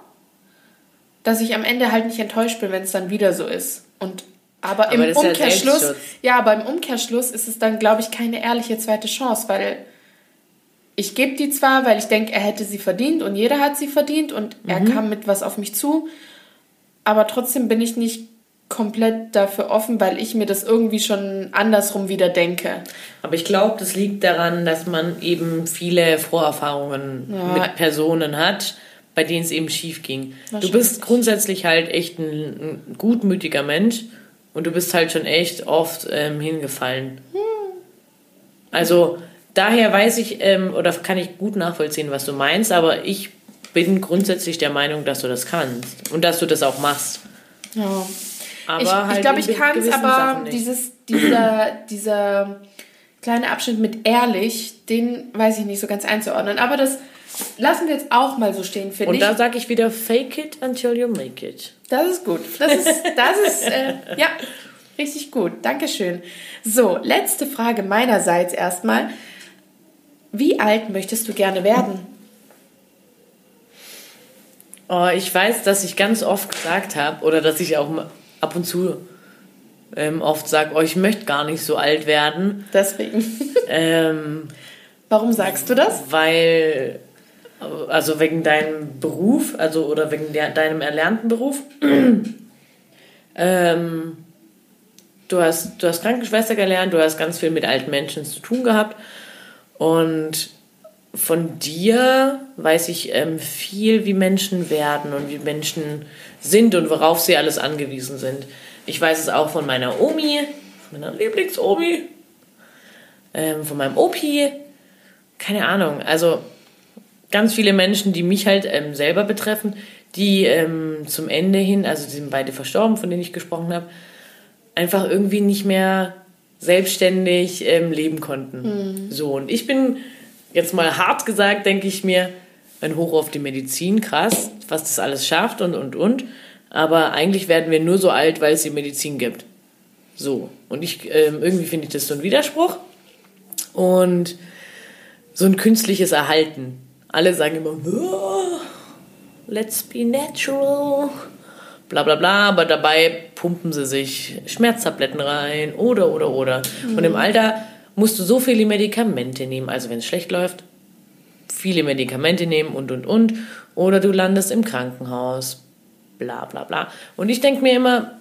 dass ich am Ende halt nicht enttäuscht bin, wenn es dann wieder so ist. Und aber, Aber im ja Umkehrschluss, Selbstschutz. ja, aber im Umkehrschluss ist es dann, glaube ich, keine ehrliche zweite Chance, weil ich gebe die zwar, weil ich denke, er hätte sie verdient und jeder hat sie verdient und er Mhm. kam mit was auf mich zu, aber trotzdem bin ich nicht komplett dafür offen, weil ich mir das irgendwie schon andersrum wieder denke. Aber ich glaube, das liegt daran, dass man eben viele Vorerfahrungen Ja. mit Personen hat, bei denen es eben schief ging. Du bist grundsätzlich halt echt ein, ein gutmütiger Mensch und du bist halt schon echt oft ähm, hingefallen. Also daher weiß ich ähm, oder kann ich gut nachvollziehen, was du meinst, aber ich bin grundsätzlich der Meinung, dass du das kannst und dass du das auch machst. Ja. Aber ich halt ich glaube, ich kann es, aber dieses, dieser, dieser kleine Abschnitt mit ehrlich, den weiß ich nicht so ganz einzuordnen. Aber das lassen wir jetzt auch mal so stehen, finde Und ich. da sage ich wieder, fake it until you make it. Das ist gut. Das ist, das ist äh, ja, richtig gut. Dankeschön. So, letzte Frage meinerseits erstmal. Wie alt möchtest du gerne werden? Oh, ich weiß, dass ich ganz oft gesagt habe, oder dass ich auch ab und zu ähm, oft sage, oh, ich möchte gar nicht so alt werden, Deswegen. ähm, Warum sagst du das? weil, also wegen deinem Beruf, also oder wegen der, deinem erlernten Beruf. ähm, du, hast, du hast Krankenschwester gelernt, du hast ganz viel mit alten Menschen zu tun gehabt und von dir weiß ich ähm, viel, wie Menschen werden und wie Menschen sind und worauf sie alles angewiesen sind. Ich weiß es auch von meiner Omi, von meiner Lieblingsomi, ähm, von meinem Opi, keine Ahnung. Also ganz viele Menschen, die mich halt ähm, selber betreffen, die ähm, zum Ende hin, also die sind beide verstorben, von denen ich gesprochen habe, einfach irgendwie nicht mehr selbstständig ähm, leben konnten. So, und ich bin jetzt mal hart gesagt, denke ich mir, ein Hoch auf die Medizin, krass, was das alles schafft und, und, und. Aber eigentlich werden wir nur so alt, weil es die Medizin gibt. So. Und ich, ähm, irgendwie finde ich das so ein Widerspruch. Und so ein künstliches Erhalten. Alle sagen immer, "Oh, let's be natural. Bla bla bla, aber dabei pumpen sie sich Schmerztabletten rein oder oder oder. Und im Alter musst du so viele Medikamente nehmen, also wenn es schlecht läuft, viele Medikamente nehmen und und und. Oder du landest im Krankenhaus. Bla bla bla. Und ich denke mir immer,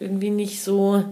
irgendwie nicht so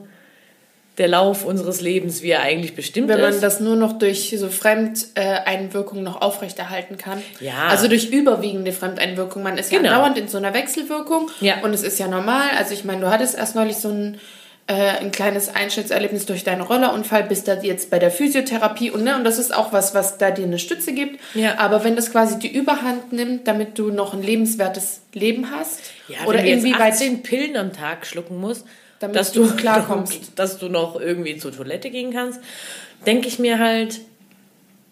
der Lauf unseres Lebens, wie er eigentlich bestimmt Wenn man ist. das nur noch durch so Fremdeinwirkungen noch aufrechterhalten kann. Ja. Also durch überwiegende Fremdeinwirkung. Man ist ja Genau. dauernd in so einer Wechselwirkung. Ja. Und es ist ja normal. Also ich meine, du hattest erst neulich so ein, äh, ein kleines Einschnittserlebnis durch deinen Rollerunfall, bist da jetzt bei der Physiotherapie. Und, ne, und das ist auch was, was da dir eine Stütze gibt. Ja. Aber wenn das quasi die Überhand nimmt, damit du noch ein lebenswertes Leben hast. Ja, oder wenn du inwieweit 18 Pillen am Tag schlucken musst, Damit dass du du klarkommst. dass du noch irgendwie zur Toilette gehen kannst, denke ich mir halt,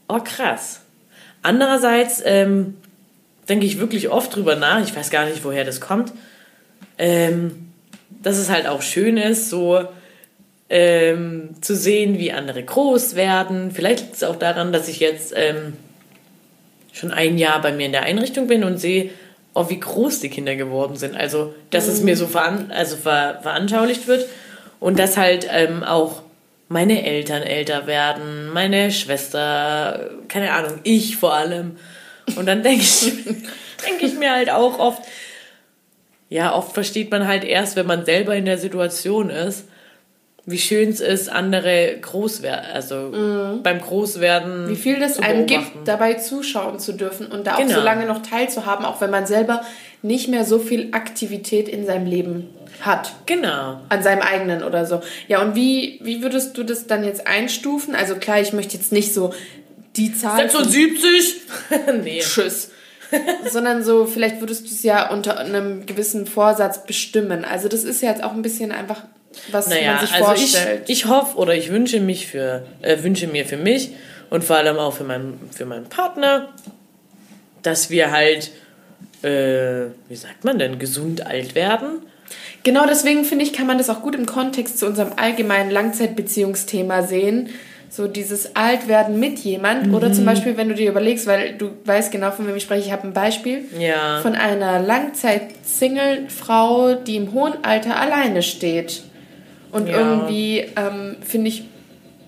oh krass. Andererseits ähm, denke ich wirklich oft drüber nach, ich weiß gar nicht, woher das kommt, ähm, dass es halt auch schön ist, so ähm, zu sehen, wie andere groß werden. Vielleicht liegt es auch daran, dass ich jetzt ähm, schon ein Jahr bei mir in der Einrichtung bin und sehe, oh, wie groß die Kinder geworden sind. Also, dass es mir so veran also ver veranschaulicht wird und dass halt ähm, auch meine Eltern älter werden, meine Schwester, keine Ahnung, ich vor allem. Und dann denke ich, denke ich mir halt auch oft, ja, oft versteht man halt erst, wenn man selber in der Situation ist, wie schön es ist, andere groß werden, also mhm. beim Großwerden. Wie viel das einem gibt, dabei zuschauen zu dürfen und da auch genau. so lange noch teilzuhaben, auch wenn man selber nicht mehr so viel Aktivität in seinem Leben hat. Genau. An seinem eigenen oder so. Ja, und wie, wie würdest du das dann jetzt einstufen? Also klar, ich möchte jetzt nicht so die Zahl. 76? nee. Tschüss. Sondern so, vielleicht würdest du es ja unter einem gewissen Vorsatz bestimmen. Also das ist ja jetzt auch ein bisschen einfach, was naja, man sich also vorstellt. Ich, ich hoffe oder ich wünsche mich für, äh, wünsche mir für mich und vor allem auch für meinen, für meinen Partner, dass wir halt, äh, wie sagt man denn, gesund alt werden. Genau deswegen finde ich, kann man das auch gut im Kontext zu unserem allgemeinen Langzeitbeziehungsthema sehen so dieses Altwerden mit jemand mhm. oder zum Beispiel, wenn du dir überlegst, weil du weißt genau, von wem ich spreche, ich habe ein Beispiel ja. von einer Langzeit-Single-Frau, die im hohen Alter alleine steht und ja. irgendwie, ähm, finde ich,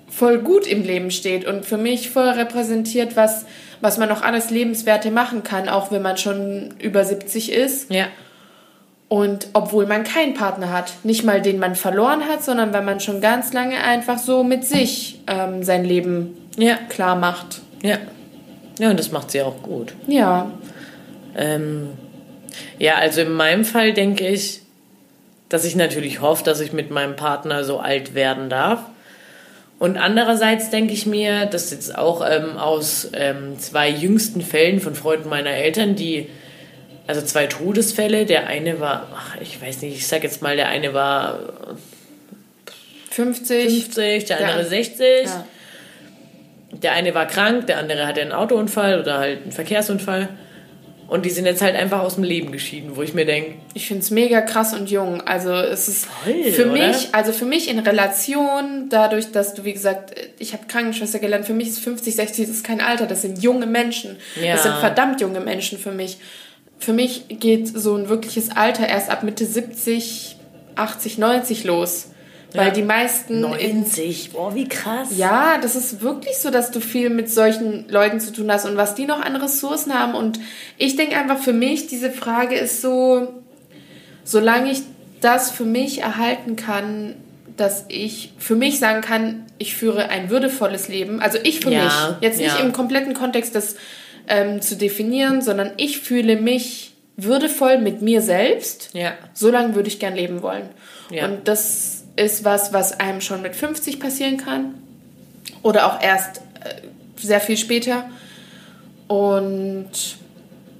voll gut im Leben steht und für mich voll repräsentiert, was, was man noch alles Lebenswerte machen kann, auch wenn man schon über 70 ist. Ja. Und obwohl man keinen Partner hat, nicht mal den man verloren hat, sondern weil man schon ganz lange einfach so mit sich ähm, sein Leben ja. klar macht. Ja. Ja, und das macht sie auch gut. Ja. Ähm, ja, also in meinem Fall denke ich, dass ich natürlich hoffe, dass ich mit meinem Partner so alt werden darf. Und andererseits denke ich mir, das jetzt auch ähm, aus ähm, zwei jüngsten Fällen von Freunden meiner Eltern, die also zwei Todesfälle. Der eine war, ach, ich weiß nicht, ich sag jetzt mal, der eine war 50, 50 der andere der, 60. Ja. Der eine war krank, der andere hatte einen Autounfall oder halt einen Verkehrsunfall. Und die sind jetzt halt einfach aus dem Leben geschieden, wo ich mir denke. Ich finde es mega krass und jung. Also es ist Voll, für oder? mich, also für mich in Relation, dadurch, dass du, wie gesagt, ich habe Krankenschwester gelernt, für mich ist 50, 60, das ist kein Alter, das sind junge Menschen. Ja. Das sind verdammt junge Menschen für mich für mich geht so ein wirkliches Alter erst ab Mitte 70, 80, 90 los. Weil ja. die meisten. 90, boah, wie krass. Ja, das ist wirklich so, dass du viel mit solchen Leuten zu tun hast und was die noch an Ressourcen haben. Und ich denke einfach für mich, diese Frage ist so, solange ich das für mich erhalten kann, dass ich für mich sagen kann, ich führe ein würdevolles Leben. Also ich für ja, mich. Jetzt nicht ja. im kompletten Kontext des ähm, zu definieren, sondern ich fühle mich würdevoll mit mir selbst. Ja. So lange würde ich gern leben wollen. Ja. Und das ist was, was einem schon mit 50 passieren kann oder auch erst äh, sehr viel später. Und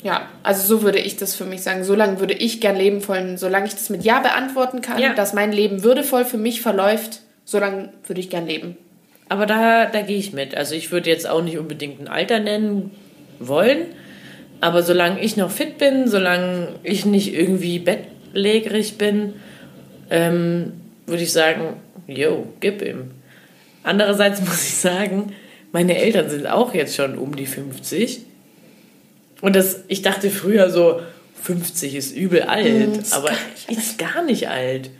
ja, also so würde ich das für mich sagen. So lange würde ich gern leben wollen, solange ich das mit Ja beantworten kann, ja. dass mein Leben würdevoll für mich verläuft, so lange würde ich gern leben. Aber da, da gehe ich mit. Also ich würde jetzt auch nicht unbedingt ein Alter nennen wollen. Aber solange ich noch fit bin, solange ich nicht irgendwie bettlägerig bin, ähm, würde ich sagen, yo, gib ihm. Andererseits muss ich sagen, meine Eltern sind auch jetzt schon um die 50. Und das, ich dachte früher so, 50 ist übel alt, mm, ist aber ist gar nicht alt.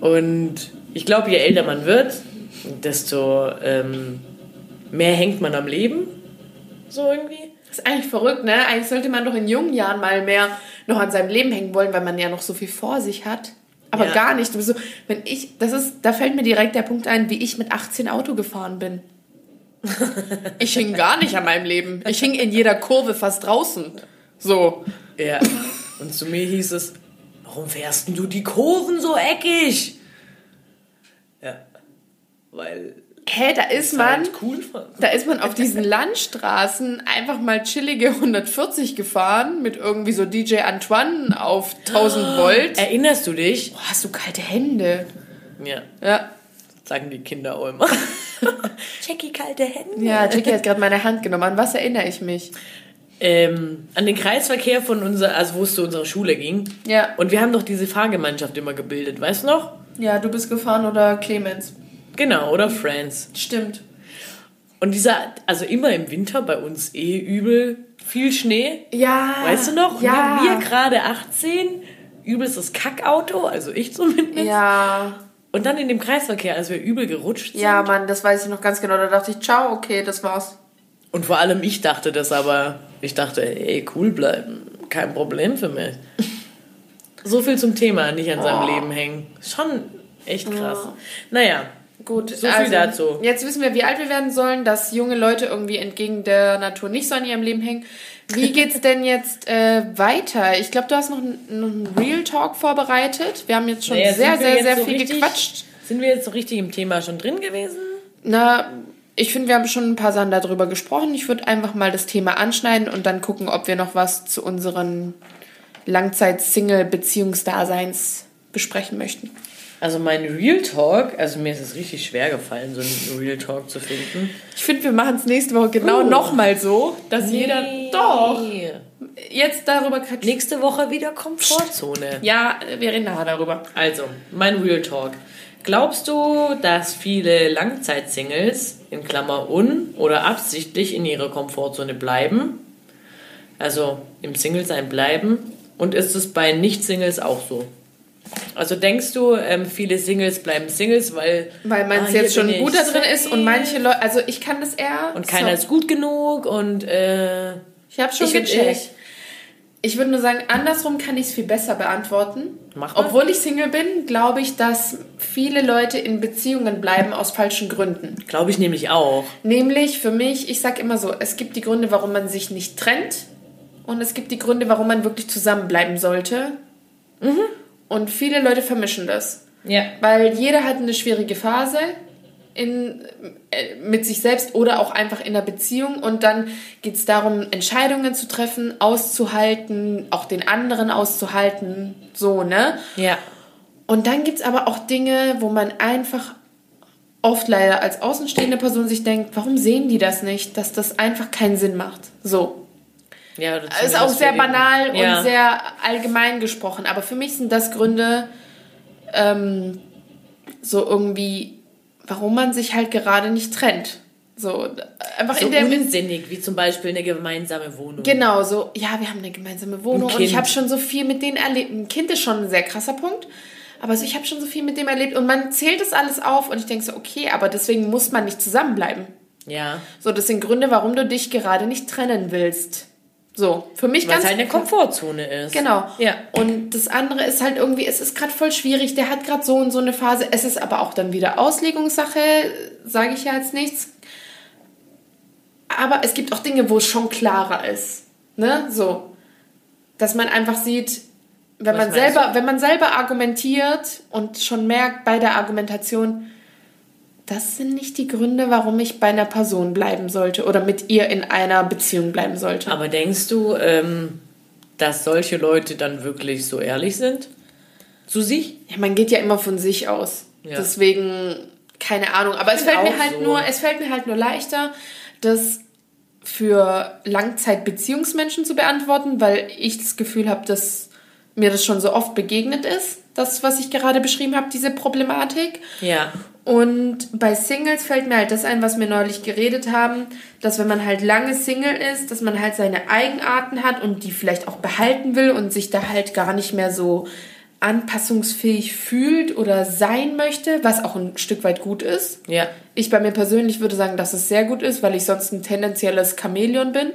Und ich glaube, je älter man wird, desto ähm, mehr hängt man am Leben. So irgendwie. Das ist eigentlich verrückt, ne? Eigentlich sollte man doch in jungen Jahren mal mehr noch an seinem Leben hängen wollen, weil man ja noch so viel vor sich hat. Aber ja. gar nicht. So, wenn ich, das ist, da fällt mir direkt der Punkt ein, wie ich mit 18 Auto gefahren bin. ich hing gar nicht an meinem Leben. Ich hing in jeder Kurve fast draußen. So. Ja. Und zu mir hieß es, warum fährst du die Kurven so eckig? Ja. Weil hä, da ist man, halt cool da ist man auf diesen Landstraßen einfach mal chillige 140 gefahren mit irgendwie so DJ Antoine auf 1000 Volt. Erinnerst du dich? Boah, hast du kalte Hände? Ja. Ja. Sagen die Kinder auch immer. Jackie, kalte Hände. Ja, Jackie hat gerade meine Hand genommen. An was erinnere ich mich? Ähm, an den Kreisverkehr von unserer, also wo es zu unserer Schule ging. Ja. Und wir haben doch diese Fahrgemeinschaft immer gebildet, weißt du noch? Ja, du bist gefahren oder Clemens. Genau, oder Friends. Stimmt. Und dieser, also immer im Winter bei uns eh übel viel Schnee. Ja. Weißt du noch? Ja. Wir gerade 18, übelstes Kackauto, also ich zumindest. Ja. Und dann in dem Kreisverkehr, als wir übel gerutscht sind. Ja, Mann, das weiß ich noch ganz genau. Da dachte ich, ciao, okay, das war's. Und vor allem ich dachte das aber, ich dachte, ey, cool bleiben, kein Problem für mich. so viel zum Thema, nicht an seinem Oh. Leben hängen. Schon echt krass. Naja, Gut, so viel also, dazu. Jetzt wissen wir, wie alt wir werden sollen, dass junge Leute irgendwie entgegen der Natur nicht so an ihrem Leben hängen. Wie geht's denn jetzt äh, weiter? Ich glaube, du hast noch einen, Real Talk vorbereitet. Wir haben jetzt schon Naja, sehr, sehr, sehr so viel richtig- gequatscht. Sind wir jetzt so richtig im Thema schon drin gewesen? Na, ich finde, wir haben schon ein paar Sachen darüber gesprochen. Ich würde einfach mal das Thema anschneiden und dann gucken, ob wir noch was zu unseren Langzeit-Single-Beziehungsdaseins besprechen möchten. Also mein Real Talk, also mir ist es richtig schwer gefallen, so einen Real Talk zu finden. Ich finde, wir machen es nächste Woche genau Uh. nochmal so, dass jeder doch Nee. jetzt darüber quatscht. Nächste Woche wieder Komfortzone. Ja, wir reden nachher darüber. Also, mein Real Talk. Glaubst du, dass viele Langzeitsingles in Klammer un- oder absichtlich in ihrer Komfortzone bleiben? Also im Single-Sein bleiben? Und ist es bei Nicht-Singles auch so? Also denkst du, ähm, viele Singles bleiben Singles, weil Weil man ah, jetzt schon gut da drin ist und manche Leute, also ich kann das eher. und keiner so. ist gut genug und äh, Ich habe schon Ich gecheckt. ich. Ich würde nur sagen, andersrum kann ich es viel besser beantworten. Mach mal. Obwohl ich Single bin, glaube ich, dass viele Leute in Beziehungen bleiben aus falschen Gründen. glaube ich nämlich auch. Nämlich für mich, ich sage immer so, es gibt die Gründe, warum man sich nicht trennt und es gibt die Gründe, warum man wirklich zusammenbleiben sollte. Und viele Leute vermischen das. Ja. Weil jeder hat eine schwierige Phase in, äh, mit sich selbst oder auch einfach in einer Beziehung. Und dann geht es darum, Entscheidungen zu treffen, auszuhalten, auch den anderen auszuhalten. So, ne? Ja. Und dann gibt es aber auch Dinge, wo man einfach oft leider als außenstehende Person sich denkt, warum sehen die das nicht, dass das einfach keinen Sinn macht. So. Ja Ist auch sehr banal Ja. und sehr allgemein gesprochen, aber für mich sind das Gründe, ähm, so irgendwie, warum man sich halt gerade nicht trennt. So, einfach so in der. unsinnig, wie zum Beispiel eine gemeinsame Wohnung. Genau, so, ja, wir haben eine gemeinsame Wohnung Ein und ich habe schon so viel mit denen erlebt. Ein Kind ist schon ein sehr krasser Punkt, aber so, ich habe schon so viel mit dem erlebt und man zählt das alles auf und ich denke so, okay, aber deswegen muss man nicht zusammenbleiben. Ja. So, das sind Gründe, warum du dich gerade nicht trennen willst. So, für mich Weil ganz es halt eine Komfortzone ist. Genau. Ja. Und das andere ist halt irgendwie, es ist gerade voll schwierig, der hat gerade so und so eine Phase. Es ist aber auch dann wieder Auslegungssache, sage ich ja jetzt nichts. Aber es gibt auch Dinge, wo es schon klarer ist. Ne? So. Dass man einfach sieht, wenn Was man, selber, wenn man selber argumentiert und schon merkt bei der Argumentation, das sind nicht die Gründe, warum ich bei einer Person bleiben sollte oder mit ihr in einer Beziehung bleiben sollte. Aber denkst du, ähm, dass solche Leute dann wirklich so ehrlich sind? Zu sich? Ja, man geht ja immer von sich aus. Ja. Deswegen, keine Ahnung. Aber es fällt mir halt so. nur, es fällt mir halt nur leichter, das für Langzeitbeziehungsmenschen zu beantworten, weil ich das Gefühl habe, dass mir das schon so oft begegnet ist, das, was ich gerade beschrieben habe, diese Problematik. Ja. Und bei Singles fällt mir halt das ein, was wir neulich geredet haben, dass wenn man halt lange Single ist, dass man halt seine Eigenarten hat und die vielleicht auch behalten will und sich da halt gar nicht mehr so anpassungsfähig fühlt oder sein möchte, was auch ein Stück weit gut ist. Ja. Ich bei mir persönlich würde sagen, dass es sehr gut ist, weil ich sonst ein tendenzielles Chamäleon bin.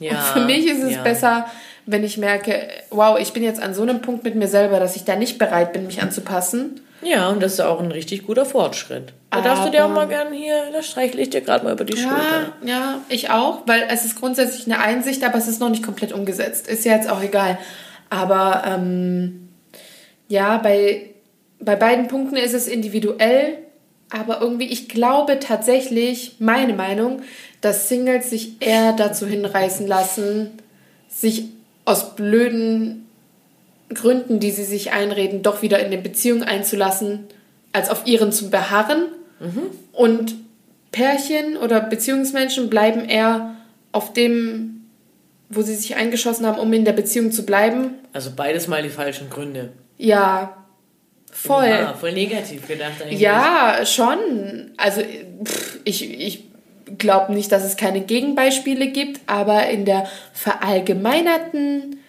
Ja. Und für mich ist es ja. besser, wenn ich merke, wow, ich bin jetzt an so einem Punkt mit mir selber, dass ich da nicht bereit bin, mich anzupassen. Ja, und das ist auch ein richtig guter Fortschritt. Da darfst du dir auch Aber- mal gern hier, da streichle ich dir gerade mal über die Ja, Schulter. ja, ich auch, weil es ist grundsätzlich eine Einsicht, aber es ist noch nicht komplett umgesetzt. Ist ja jetzt auch egal. Aber ähm, ja, bei, bei beiden Punkten ist es individuell, aber irgendwie, ich glaube tatsächlich, meine Meinung, dass Singles sich eher dazu hinreißen lassen, sich aus blöden Gründen, die sie sich einreden, doch wieder in eine Beziehung einzulassen, als auf ihren zu beharren. Und Pärchen oder Beziehungsmenschen bleiben eher auf dem, wo sie sich eingeschossen haben, um in der Beziehung zu bleiben. Also beides mal die falschen Gründe. Ja, voll. Ah, voll negativ gedacht eigentlich. Ja, schon. Also pff, ich, ich glaube nicht, dass es keine Gegenbeispiele gibt, aber in der verallgemeinerten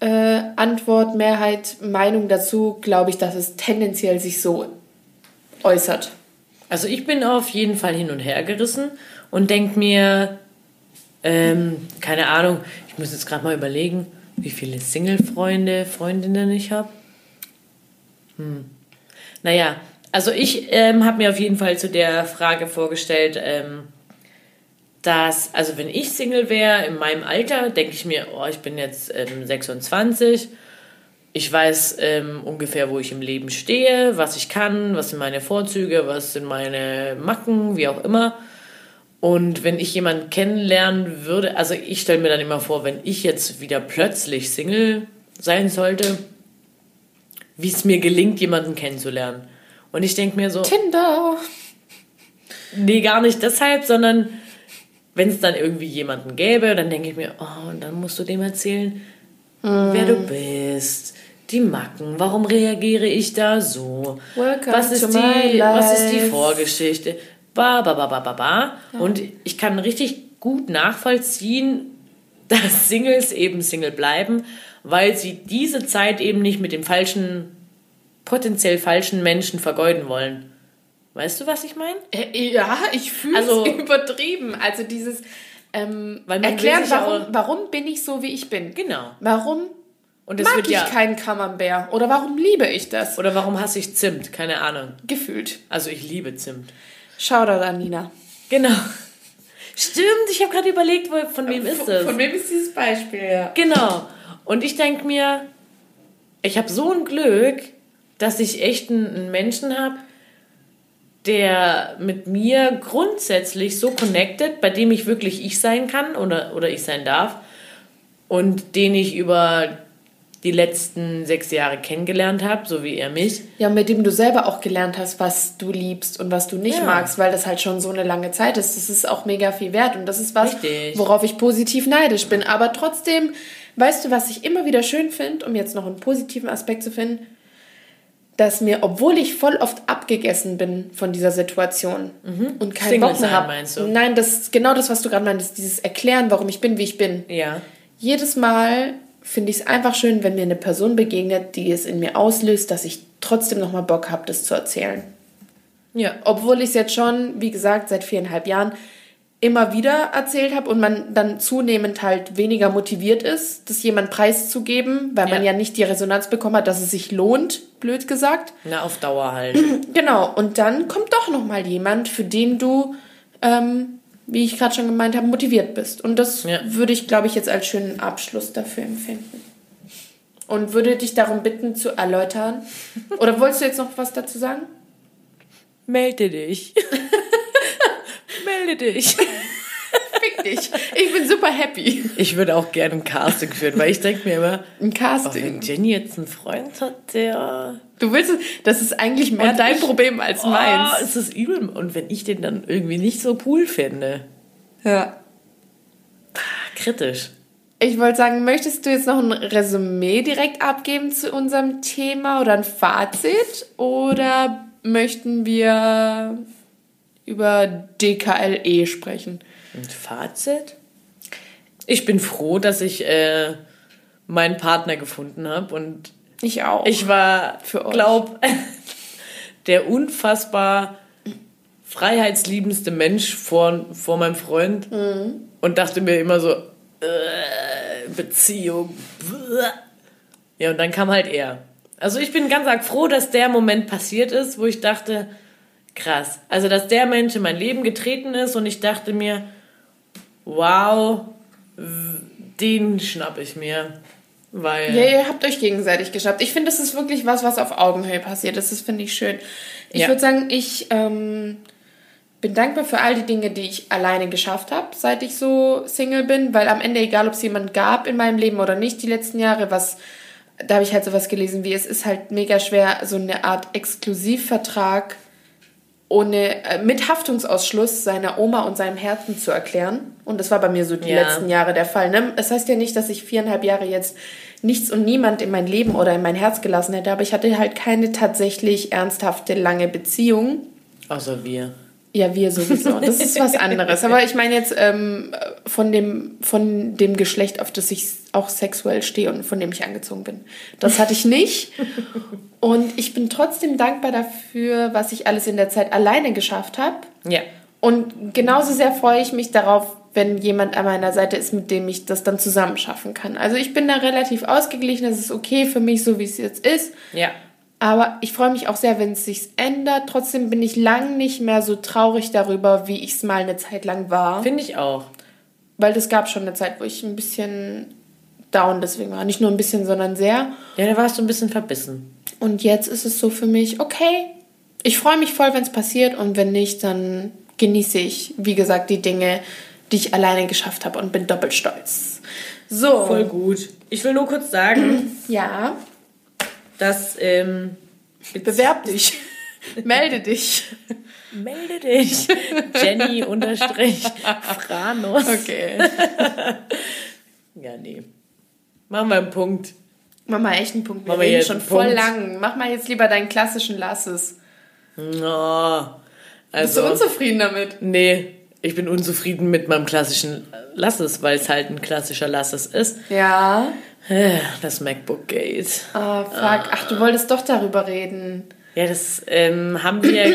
äh, Antwort, Mehrheit, Meinung dazu, glaube ich, dass es tendenziell sich so äußert. Also ich bin auf jeden Fall hin und her gerissen und denke mir, ähm, keine Ahnung, ich muss jetzt gerade mal überlegen, wie viele Single-Freunde, Freundinnen ich habe. Hm. Naja, also ich ähm, habe mir auf jeden Fall zu der Frage vorgestellt, ähm, dass, also wenn ich Single wäre, in meinem Alter, denke ich mir, oh, ich bin jetzt ähm, 26, ich weiß ähm, ungefähr, wo ich im Leben stehe, was ich kann, was sind meine Vorzüge, was sind meine Macken, wie auch immer. Und wenn ich jemanden kennenlernen würde, also ich stelle mir dann immer vor, wenn ich jetzt wieder plötzlich Single sein sollte, wie es mir gelingt, jemanden kennenzulernen. Und ich denke mir so. Tinder! Nee, gar nicht deshalb, sondern wenn es dann irgendwie jemanden gäbe, dann denke ich mir, oh, und dann musst du dem erzählen, mm. wer du bist, die Macken, warum reagiere ich da so? Welcome was ist, die, was ist die Vorgeschichte? Ba, ba, ba, ba, ba, ba. Ja. Und ich kann richtig gut nachvollziehen, dass Singles eben Single bleiben, weil sie diese Zeit eben nicht mit dem falschen, potenziell falschen Menschen vergeuden wollen. Weißt du, was ich meine? Äh, ja, ich fühle also, es übertrieben. Also dieses ähm, erklären, warum, warum bin ich so, wie ich bin. Genau. Warum und mag ich ja, keinen Camembert? Oder warum liebe ich das? Oder warum hasse ich Zimt? Keine Ahnung. Gefühlt. Also ich liebe Zimt. Shoutout an Nina. Genau. Stimmt, ich habe gerade überlegt, von wem ist das? Von wem ist dieses Beispiel, ja. Genau. Und ich denke mir, ich habe so ein Glück, dass ich echt einen Menschen habe, der mit mir grundsätzlich so connected, bei dem ich wirklich ich sein kann oder, oder ich sein darf und den ich über die letzten sechs Jahre kennengelernt habe, so wie er mich. Ja, mit dem du selber auch gelernt hast, was du liebst und was du nicht ja. magst, weil das halt schon so eine lange Zeit ist. Das ist auch mega viel wert und das ist was, Richtig. worauf ich positiv neidisch bin. Aber trotzdem, weißt du, was ich immer wieder schön finde, um jetzt noch einen positiven Aspekt zu finden, dass mir, obwohl ich voll oft abgegessen bin von dieser Situation mhm. und keinen Bock mehr habe. Nein, das ist genau das, was du gerade meinst, dieses Erklären, warum ich bin, wie ich bin. Ja. Jedes Mal finde ich es einfach schön, wenn mir eine Person begegnet, die es in mir auslöst, dass ich trotzdem nochmal Bock habe, das zu erzählen. Ja. Obwohl ich es jetzt schon, wie gesagt, seit viereinhalb Jahren immer wieder erzählt habe und man dann zunehmend halt weniger motiviert ist, das jemand preiszugeben, weil ja. man ja nicht die Resonanz bekommen hat, dass es sich lohnt, blöd gesagt. Na, auf Dauer halt. Genau. Und dann kommt doch nochmal jemand, für den du ähm, wie ich gerade schon gemeint habe, motiviert bist. Und das ja. würde ich, glaube ich, jetzt als schönen Abschluss dafür empfinden. Und würde dich darum bitten zu erläutern. Oder wolltest du jetzt noch was dazu sagen? Melde dich. Melde dich. Fick dich. Ich bin super happy. Ich würde auch gerne ein Casting führen, weil ich denke mir immer, ein Casting. Oh, wenn Jenny jetzt einen Freund hat, der Du willst, das ist eigentlich mehr und dein ich, Problem als oh, meins. ist das übel. Und wenn ich den dann irgendwie nicht so cool finde. Ja. Kritisch. Ich wollte sagen, möchtest du jetzt noch ein Resümee direkt abgeben zu unserem Thema oder ein Fazit? Oder möchten wir über DKLE sprechen? Ein Fazit? Ich bin froh, dass ich äh, meinen Partner gefunden habe und ich auch. Ich war, glaube der unfassbar freiheitsliebendste Mensch vor, vor meinem Freund mhm. und dachte mir immer so, äh, Beziehung. Ja, und dann kam halt er. Also ich bin ganz arg froh, dass der Moment passiert ist, wo ich dachte, krass. Also, dass der Mensch in mein Leben getreten ist und ich dachte mir, wow, den schnapp ich mir. Weil ja, ihr habt euch gegenseitig geschafft. Ich finde, das ist wirklich was, was auf Augenhöhe passiert ist. Das finde ich schön. Ich ja. würde sagen, ich ähm, bin dankbar für all die Dinge, die ich alleine geschafft habe, seit ich so Single bin, weil am Ende, egal ob es jemand gab in meinem Leben oder nicht, die letzten Jahre, was, da habe ich halt sowas gelesen wie, es ist halt mega schwer, so eine Art Exklusivvertrag ohne, äh, mit Haftungsausschluss seiner Oma und seinem Herzen zu erklären. Und das war bei mir so die ja. letzten Jahre der Fall. Ne? Das heißt ja nicht, dass ich viereinhalb Jahre jetzt nichts und niemand in mein Leben oder in mein Herz gelassen hätte, aber ich hatte halt keine tatsächlich ernsthafte, lange Beziehung. Außer wir. Ja, wir sowieso. Das ist was anderes. Aber ich meine jetzt ähm, von, dem, von dem Geschlecht, auf das ich auch sexuell stehe und von dem ich angezogen bin. Das hatte ich nicht. und ich bin trotzdem dankbar dafür, was ich alles in der Zeit alleine geschafft habe. Ja. Und genauso sehr freue ich mich darauf, wenn jemand an meiner Seite ist, mit dem ich das dann zusammen schaffen kann. Also ich bin da relativ ausgeglichen, das ist okay für mich, so wie es jetzt ist. Ja. Aber ich freue mich auch sehr, wenn es sich ändert. Trotzdem bin ich lang nicht mehr so traurig darüber, wie ich es mal eine Zeit lang war. Finde ich auch. Weil es gab schon eine Zeit, wo ich ein bisschen down deswegen war. Nicht nur ein bisschen, sondern sehr. Ja, da warst du ein bisschen verbissen. Und jetzt ist es so für mich, okay, ich freue mich voll, wenn es passiert und wenn nicht, dann genieße ich, wie gesagt, die Dinge, die ich alleine geschafft habe und bin doppelt stolz. So. Voll gut. Ich will nur kurz sagen, Ja, dass ähm, bewerb dich. Melde dich. melde dich. Jenny unterstrich Franus. Okay. Ja, nee. Machen wir einen Punkt. Mach mal echt einen Punkt. Wir Machen wir reden schon voll Punkt. lang. Mach mal jetzt lieber deinen klassischen Lasses. Oh, Bist also, du unzufrieden damit? nee, ich bin unzufrieden mit meinem klassischen Lasses, weil es halt ein klassischer Lasses ist. Ja. Äh, Das MacBook Gate. Ah, fuck. Ach, du wolltest doch darüber reden. Ja, das ähm, haben wir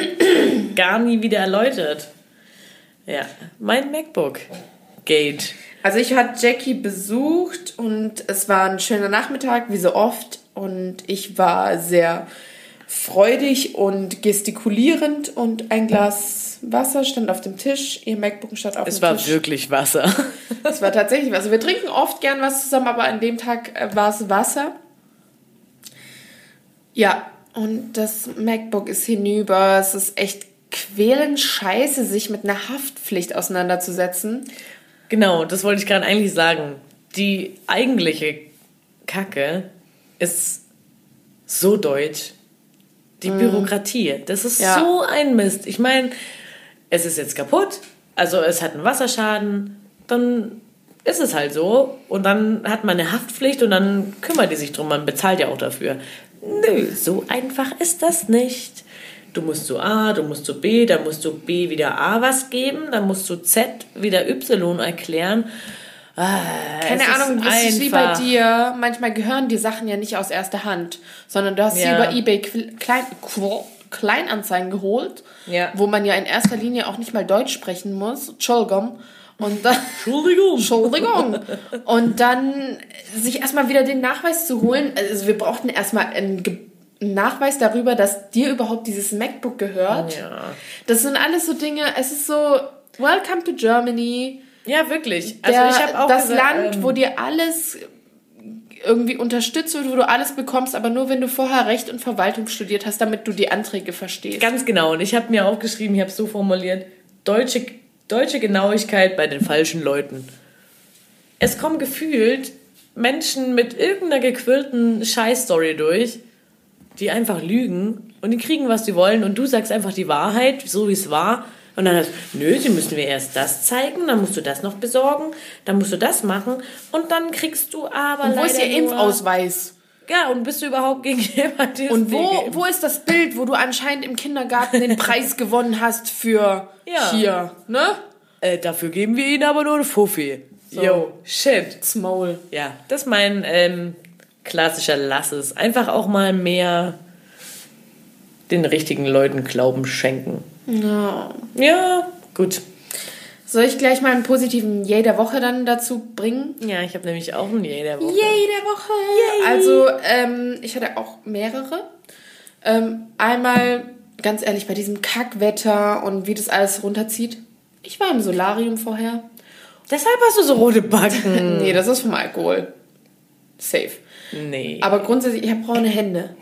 gar nie wieder erläutert. Ja, mein MacBook Gate. Also ich hatte Jackie besucht und es war ein schöner Nachmittag, wie so oft. Und ich war sehr freudig und gestikulierend und ein Glas Wasser stand auf dem Tisch, ihr MacBook stand auf Es dem war Tisch. wirklich Wasser. Es war tatsächlich was. Also wir trinken oft gern was zusammen, aber an dem Tag äh, war es Wasser. Ja, und das MacBook ist hinüber. Es ist echt quälend scheiße, sich mit einer Haftpflicht auseinanderzusetzen. Genau, das wollte ich gerade eigentlich sagen. Die eigentliche Kacke ist so deutsch. Die Bürokratie. Das ist Ja. so ein Mist. Ich meine, es ist jetzt kaputt, also es hat einen Wasserschaden, dann ist es halt so. Und dann hat man eine Haftpflicht und dann kümmert die sich drum. Man bezahlt ja auch dafür. Nö, so einfach ist das nicht. Du musst zu A, du musst zu B, dann musst du B wieder A was geben, dann musst du Z wieder Y erklären. Ah, Keine Ahnung, das ist wie bei einfach. dir. Manchmal gehören die Sachen ja nicht aus erster Hand, sondern du hast sie Ja. über eBay Klein, Kleinanzeigen geholt, Ja. wo man ja in erster Linie auch nicht mal Deutsch sprechen muss. Entschuldigung. Und dann, Entschuldigung. Entschuldigung. Und dann sich erstmal wieder den Nachweis zu holen. Also wir brauchten erstmal einen, Ge- einen Nachweis darüber, dass dir überhaupt dieses MacBook gehört. Ja. Das sind alles so Dinge, es ist so, welcome to Germany. Ja, wirklich. Also Der, ich habe auch das gesagt, Land, ähm, wo dir alles irgendwie unterstützt wird, wo du alles bekommst, aber nur wenn du vorher Recht und Verwaltung studiert hast, damit du die Anträge verstehst. Ganz genau. Und ich habe mir aufgeschrieben, ich habe es so formuliert, deutsche, deutsche Genauigkeit bei den falschen Leuten. Es kommen gefühlt Menschen mit irgendeiner gequirlten Scheißstory durch, die einfach lügen und die kriegen, was sie wollen und du sagst einfach die Wahrheit, so wie es war. Und dann hast du, nö, sie müssen mir erst das zeigen, dann musst du das noch besorgen, dann musst du das machen und dann kriegst du aber und wo ist ihr Impfausweis? Ja, und bist du überhaupt gegen Hepatitis Und wo, wo ist das Bild, wo du anscheinend im Kindergarten den Preis gewonnen hast für Ja. hier, ne? Äh, dafür geben wir ihnen aber nur eine Fuffi. Yo, shit. Small. Ja, das ist mein ähm, klassischer Lasses. Einfach auch mal mehr den richtigen Leuten Glauben schenken. Ja. Ja, gut. Soll ich gleich mal einen positiven Yay der Woche dann dazu bringen? Ja, ich habe nämlich auch ein Yay der Woche. Yay der Woche! Also, ähm, ich hatte auch mehrere. Ähm, einmal, ganz ehrlich, bei diesem Kackwetter und wie das alles runterzieht. Ich war im Solarium vorher. Deshalb hast du so rote Backen. Nee, das ist vom Alkohol. Safe. nee. Aber grundsätzlich, ich habe braune Hände.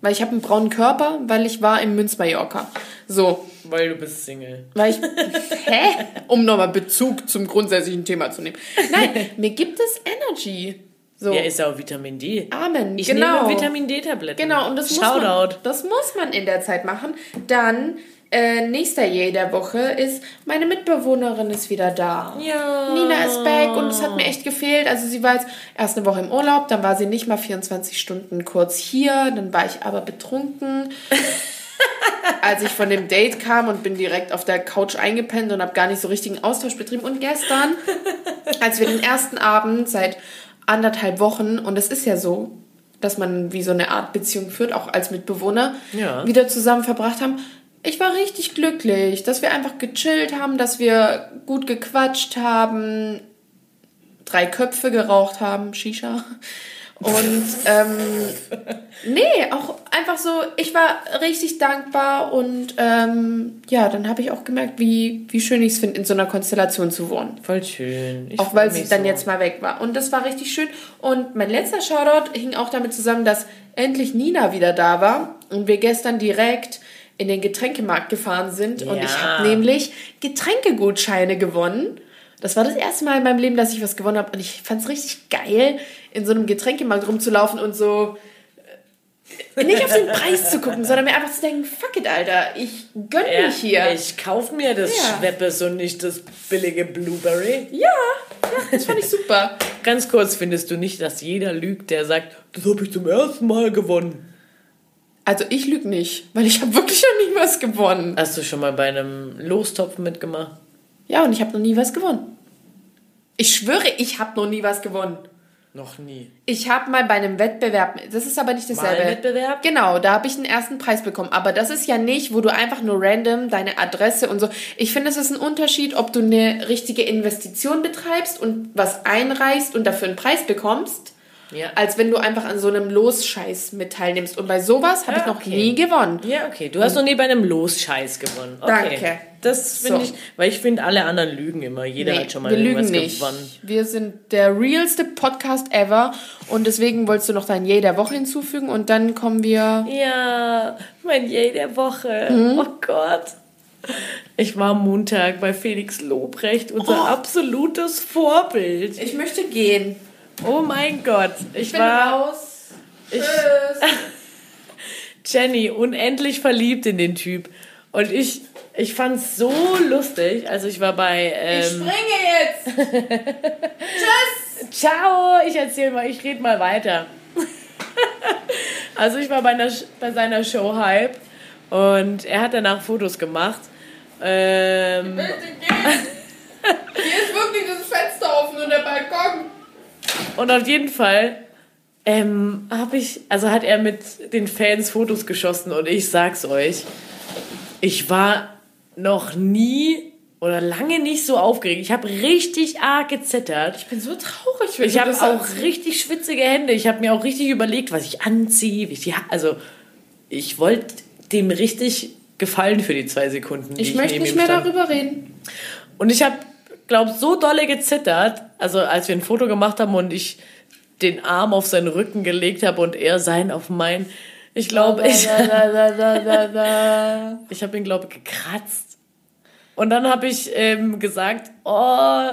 Weil ich habe einen braunen Körper, weil ich war im Münz-Mallorca. So, Weil du bist Single. weil ich... Hä? Um nochmal Bezug zum grundsätzlichen Thema zu nehmen. Nein, mir gibt es Energy. So. Ja, ist ja auch Vitamin D. Amen. Ich genau. nehme Vitamin D-Tabletten. Genau, und das muss, man, das muss man in der Zeit machen. Dann, äh, nächster Yay der Woche ist, meine Mitbewohnerin ist wieder da. Ja. Nina ist back und es hat mir echt gefehlt. Also sie war jetzt erst eine Woche im Urlaub, dann war sie nicht mal 24 Stunden kurz hier, dann war ich aber betrunken. Als ich von dem Date kam und bin direkt auf der Couch eingepennt und habe gar nicht so richtigen Austausch betrieben. Und gestern als wir den ersten Abend seit anderthalb Wochen, und es ist ja so, dass man wie so eine Art Beziehung führt, auch als Mitbewohner, Ja. wieder zusammen verbracht haben. Ich war richtig glücklich, dass wir einfach gechillt haben, dass wir gut gequatscht haben, drei Köpfe geraucht haben, Shisha. Und ähm, nee, auch einfach so, ich war richtig dankbar und ähm, ja, dann habe ich auch gemerkt, wie, wie schön ich es finde, in so einer Konstellation zu wohnen. Voll schön. Ich Auch weil sie dann so. jetzt mal weg war. Und das war richtig schön. Und mein letzter Shoutout hing auch damit zusammen, dass endlich Nina wieder da war und wir gestern direkt in den Getränkemarkt gefahren sind. Und ich habe nämlich Getränkegutscheine gewonnen. Das war das erste Mal in meinem Leben, dass ich was gewonnen habe. Und ich fand es richtig geil, in so einem Getränkemarkt rumzulaufen und so äh, nicht auf den Preis zu gucken, sondern mir einfach zu denken, fuck it, Alter, ich gönn Ja, mich hier. Ich kauf mir das Ja. Schweppes und nicht das billige Blueberry. ja, ja, das fand ich super. Ganz kurz, findest du nicht, dass jeder lügt, der sagt, das habe ich zum ersten Mal gewonnen? Also ich lüge nicht, weil ich habe wirklich noch nie was gewonnen. Hast du schon mal bei einem Lostopf mitgemacht? Ja, und ich habe noch nie was gewonnen. Ich schwöre, ich habe noch nie was gewonnen. Noch nie. Ich habe mal bei einem Wettbewerb, das ist aber nicht dasselbe. Mal ein Wettbewerb? Genau, da habe ich den ersten Preis bekommen. Aber das ist ja nicht, wo du einfach nur random deine Adresse und so. Ich finde, es ist ein Unterschied, ob du eine richtige Investition betreibst und was einreichst und dafür einen Preis bekommst, Ja. als wenn du einfach an so einem Losscheiß mit teilnimmst. Und bei sowas habe Ja, ich noch okay. nie gewonnen. Ja, okay. Du hast noch nie bei einem Losscheiß gewonnen. Okay. Danke. Das finde So. ich, weil ich finde, alle anderen lügen immer. Jeder Nee, hat schon mal wir irgendwas lügen nicht. gewonnen. Wir sind der realste Podcast ever und deswegen wolltest du noch dein Yay der Woche hinzufügen und dann kommen wir. Ja, mein Yay der Woche. Mhm. Oh Gott. Ich war am Montag bei Felix Lobrecht, unser Oh. absolutes Vorbild. Ich möchte gehen. Oh mein Gott. Ich, Ich bin war raus. ich, Tschüss. Jenny unendlich verliebt in den Typ. Und ich, ich fand es so lustig. Also ich war bei... Ich Ähm, springe jetzt. Tschüss. Ciao, ich erzähl mal, ich rede mal weiter. also ich war bei, einer, bei seiner Show Hype und er hat danach Fotos gemacht. Ähm, Bitte gehen. Hier ist wirklich das Fenster offen und der Balkon. Und auf jeden Fall ähm, habe ich, also hat er mit den Fans Fotos geschossen und ich sag's euch, ich war noch nie oder lange nicht so aufgeregt. Ich habe richtig arg gezittert. Ich bin so traurig, wenn Ich habe auch richtig schwitzige Hände. Ich habe mir auch richtig überlegt, was ich anziehe. Ich ha also, ich wollte dem richtig gefallen für die zwei Sekunden. Die Ich möchte nicht mehr stand. darüber reden. Und ich habe, glaube so dolle gezittert, also als wir ein Foto gemacht haben und ich den Arm auf seinen Rücken gelegt habe und er seinen auf meinen. Ich glaube, ich, ich habe ihn, glaube ich, gekratzt. Und dann habe ich ähm, gesagt, oh,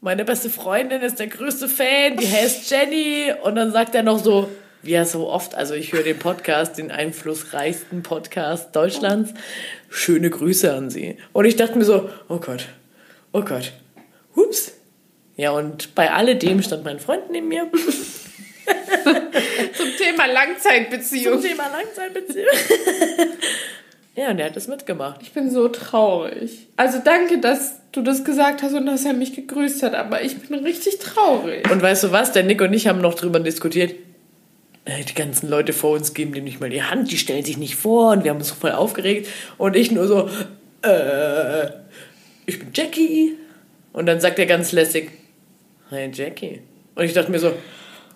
meine beste Freundin ist der größte Fan, die heißt Jenny. Und dann sagt er noch so, wie er so oft, also ich höre den Podcast, den einflussreichsten Podcast Deutschlands. Schöne Grüße an sie. Und ich dachte mir so, oh Gott, oh Gott, hups. Ja, und bei alledem stand mein Freund neben mir. Zum Thema Langzeitbeziehung. Zum Thema Langzeitbeziehung. ja, und er hat das mitgemacht. Ich bin so traurig. Also danke, dass du das gesagt hast und dass er mich gegrüßt hat, aber ich bin richtig traurig. Und weißt du was? Der Nick und ich haben noch drüber diskutiert. Äh, Die ganzen Leute vor uns geben dem nicht mal die Hand, die stellen sich nicht vor und wir haben uns so voll aufgeregt. Und ich nur so, äh, ich bin Jackie. Und dann sagt er ganz lässig, hi Jackie. Und ich dachte mir so,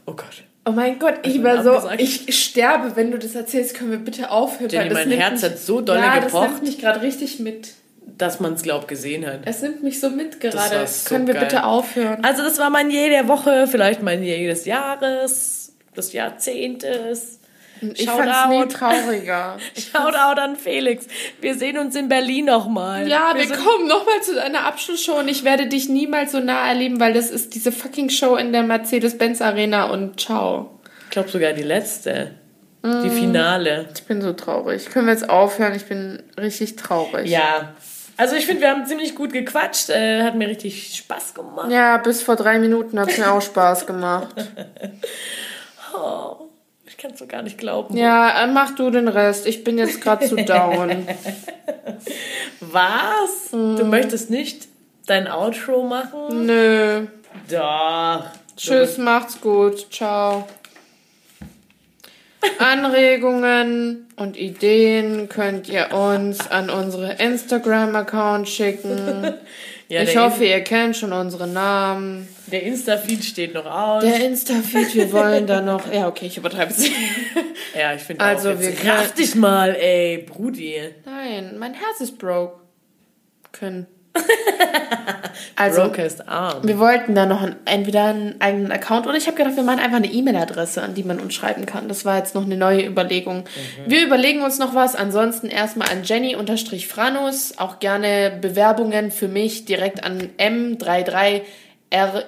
oh Gott. Oh mein Gott, ich war so, gesagt? ich sterbe, wenn du das erzählst. Können wir bitte aufhören? Jenny, das mein Herz mich, hat so dolle ja, das gepocht. nimmt mich gerade richtig mit. Dass man es, glaub gesehen hat. Es nimmt mich so mit Das gerade. war so Können wir geil. bitte aufhören? Also das war mein Yay der Woche, vielleicht mein Yay des Jahres, des Jahrzehntes. Ich fand's nie Shoutout. trauriger. Shoutout an Felix. Wir sehen uns in Berlin nochmal. Ja, wir, sind- kommen nochmal zu deiner Abschlussshow und ich werde dich niemals so nah erleben, weil das ist diese fucking Show in der Mercedes-Benz Arena und ciao. Ich glaube sogar die letzte. Mm. Die Finale. Ich bin so traurig. Können wir jetzt aufhören? Ich bin richtig traurig. Ja. Also ich finde, wir haben ziemlich gut gequatscht. Äh, hat mir richtig Spaß gemacht. Ja, bis vor drei Minuten hat es mir auch Spaß gemacht. Oh, ich kann es so gar nicht glauben. Ja, äh, mach du den Rest. Ich bin jetzt gerade zu down. Was? Mm. Du möchtest nicht dein Outro machen? Nö. Doch. Tschüss, macht's gut. Ciao. Anregungen und Ideen könnt ihr uns an unsere Instagram-Account schicken. Ja, ich hoffe, ihr kennt schon unsere Namen. Der Insta-Feed steht noch aus. Der Insta-Feed, wir wollen da noch. Ja, okay, ich übertreibe es. ja, ich finde Also, auch, wir raff dich mal, ey, Brudi. Nein, mein Herz ist broke. Können. Also, Brokest Arm. wir wollten da noch ein, entweder einen eigenen Account oder ich habe gedacht, wir machen einfach eine E-Mail-Adresse, an die man uns schreiben kann. Das war jetzt noch eine neue Überlegung. Wir überlegen uns noch was. Ansonsten erstmal an Jenny-Franus. Auch gerne Bewerbungen für mich direkt an M33R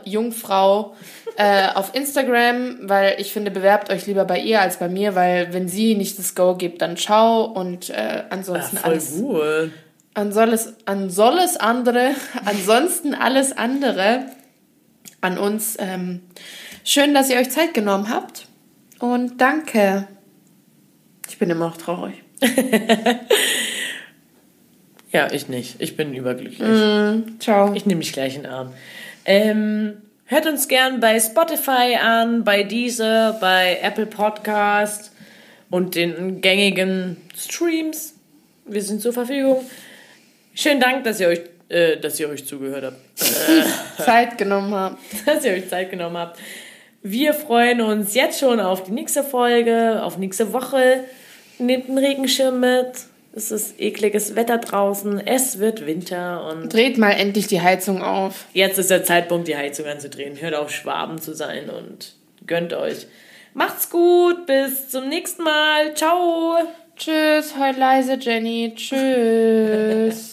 Jungfrau äh, auf Instagram, weil ich finde, bewerbt euch lieber bei ihr als bei mir, weil wenn sie nicht das Go gibt, dann ciao und äh, Ja, ansonsten voll alles. gut. An solles, an solles andere, ansonsten alles andere an uns. Ähm, schön, dass ihr euch Zeit genommen habt. Und danke. Ich bin immer noch traurig. Ja, ich nicht. Ich bin überglücklich. Mm, ciao. Ich nehme mich gleich in den Arm. Ähm, hört uns gern bei Spotify an, bei Deezer, bei Apple Podcast und den gängigen Streams. Wir sind zur Verfügung. Schönen Dank, dass ihr euch, äh, dass ihr euch zugehört habt, Zeit genommen habt. dass ihr euch Zeit genommen habt. Wir freuen uns jetzt schon auf die nächste Folge, auf nächste Woche. Nehmt einen Regenschirm mit. Es ist ekliges Wetter draußen. Es wird Winter und Dreht mal endlich die Heizung auf. Jetzt ist der Zeitpunkt, die Heizung anzudrehen. Hört auf, Schwaben zu sein und gönnt euch. Macht's gut, bis zum nächsten Mal. Ciao. Tschüss, heul leise, Jenny. Tschüss.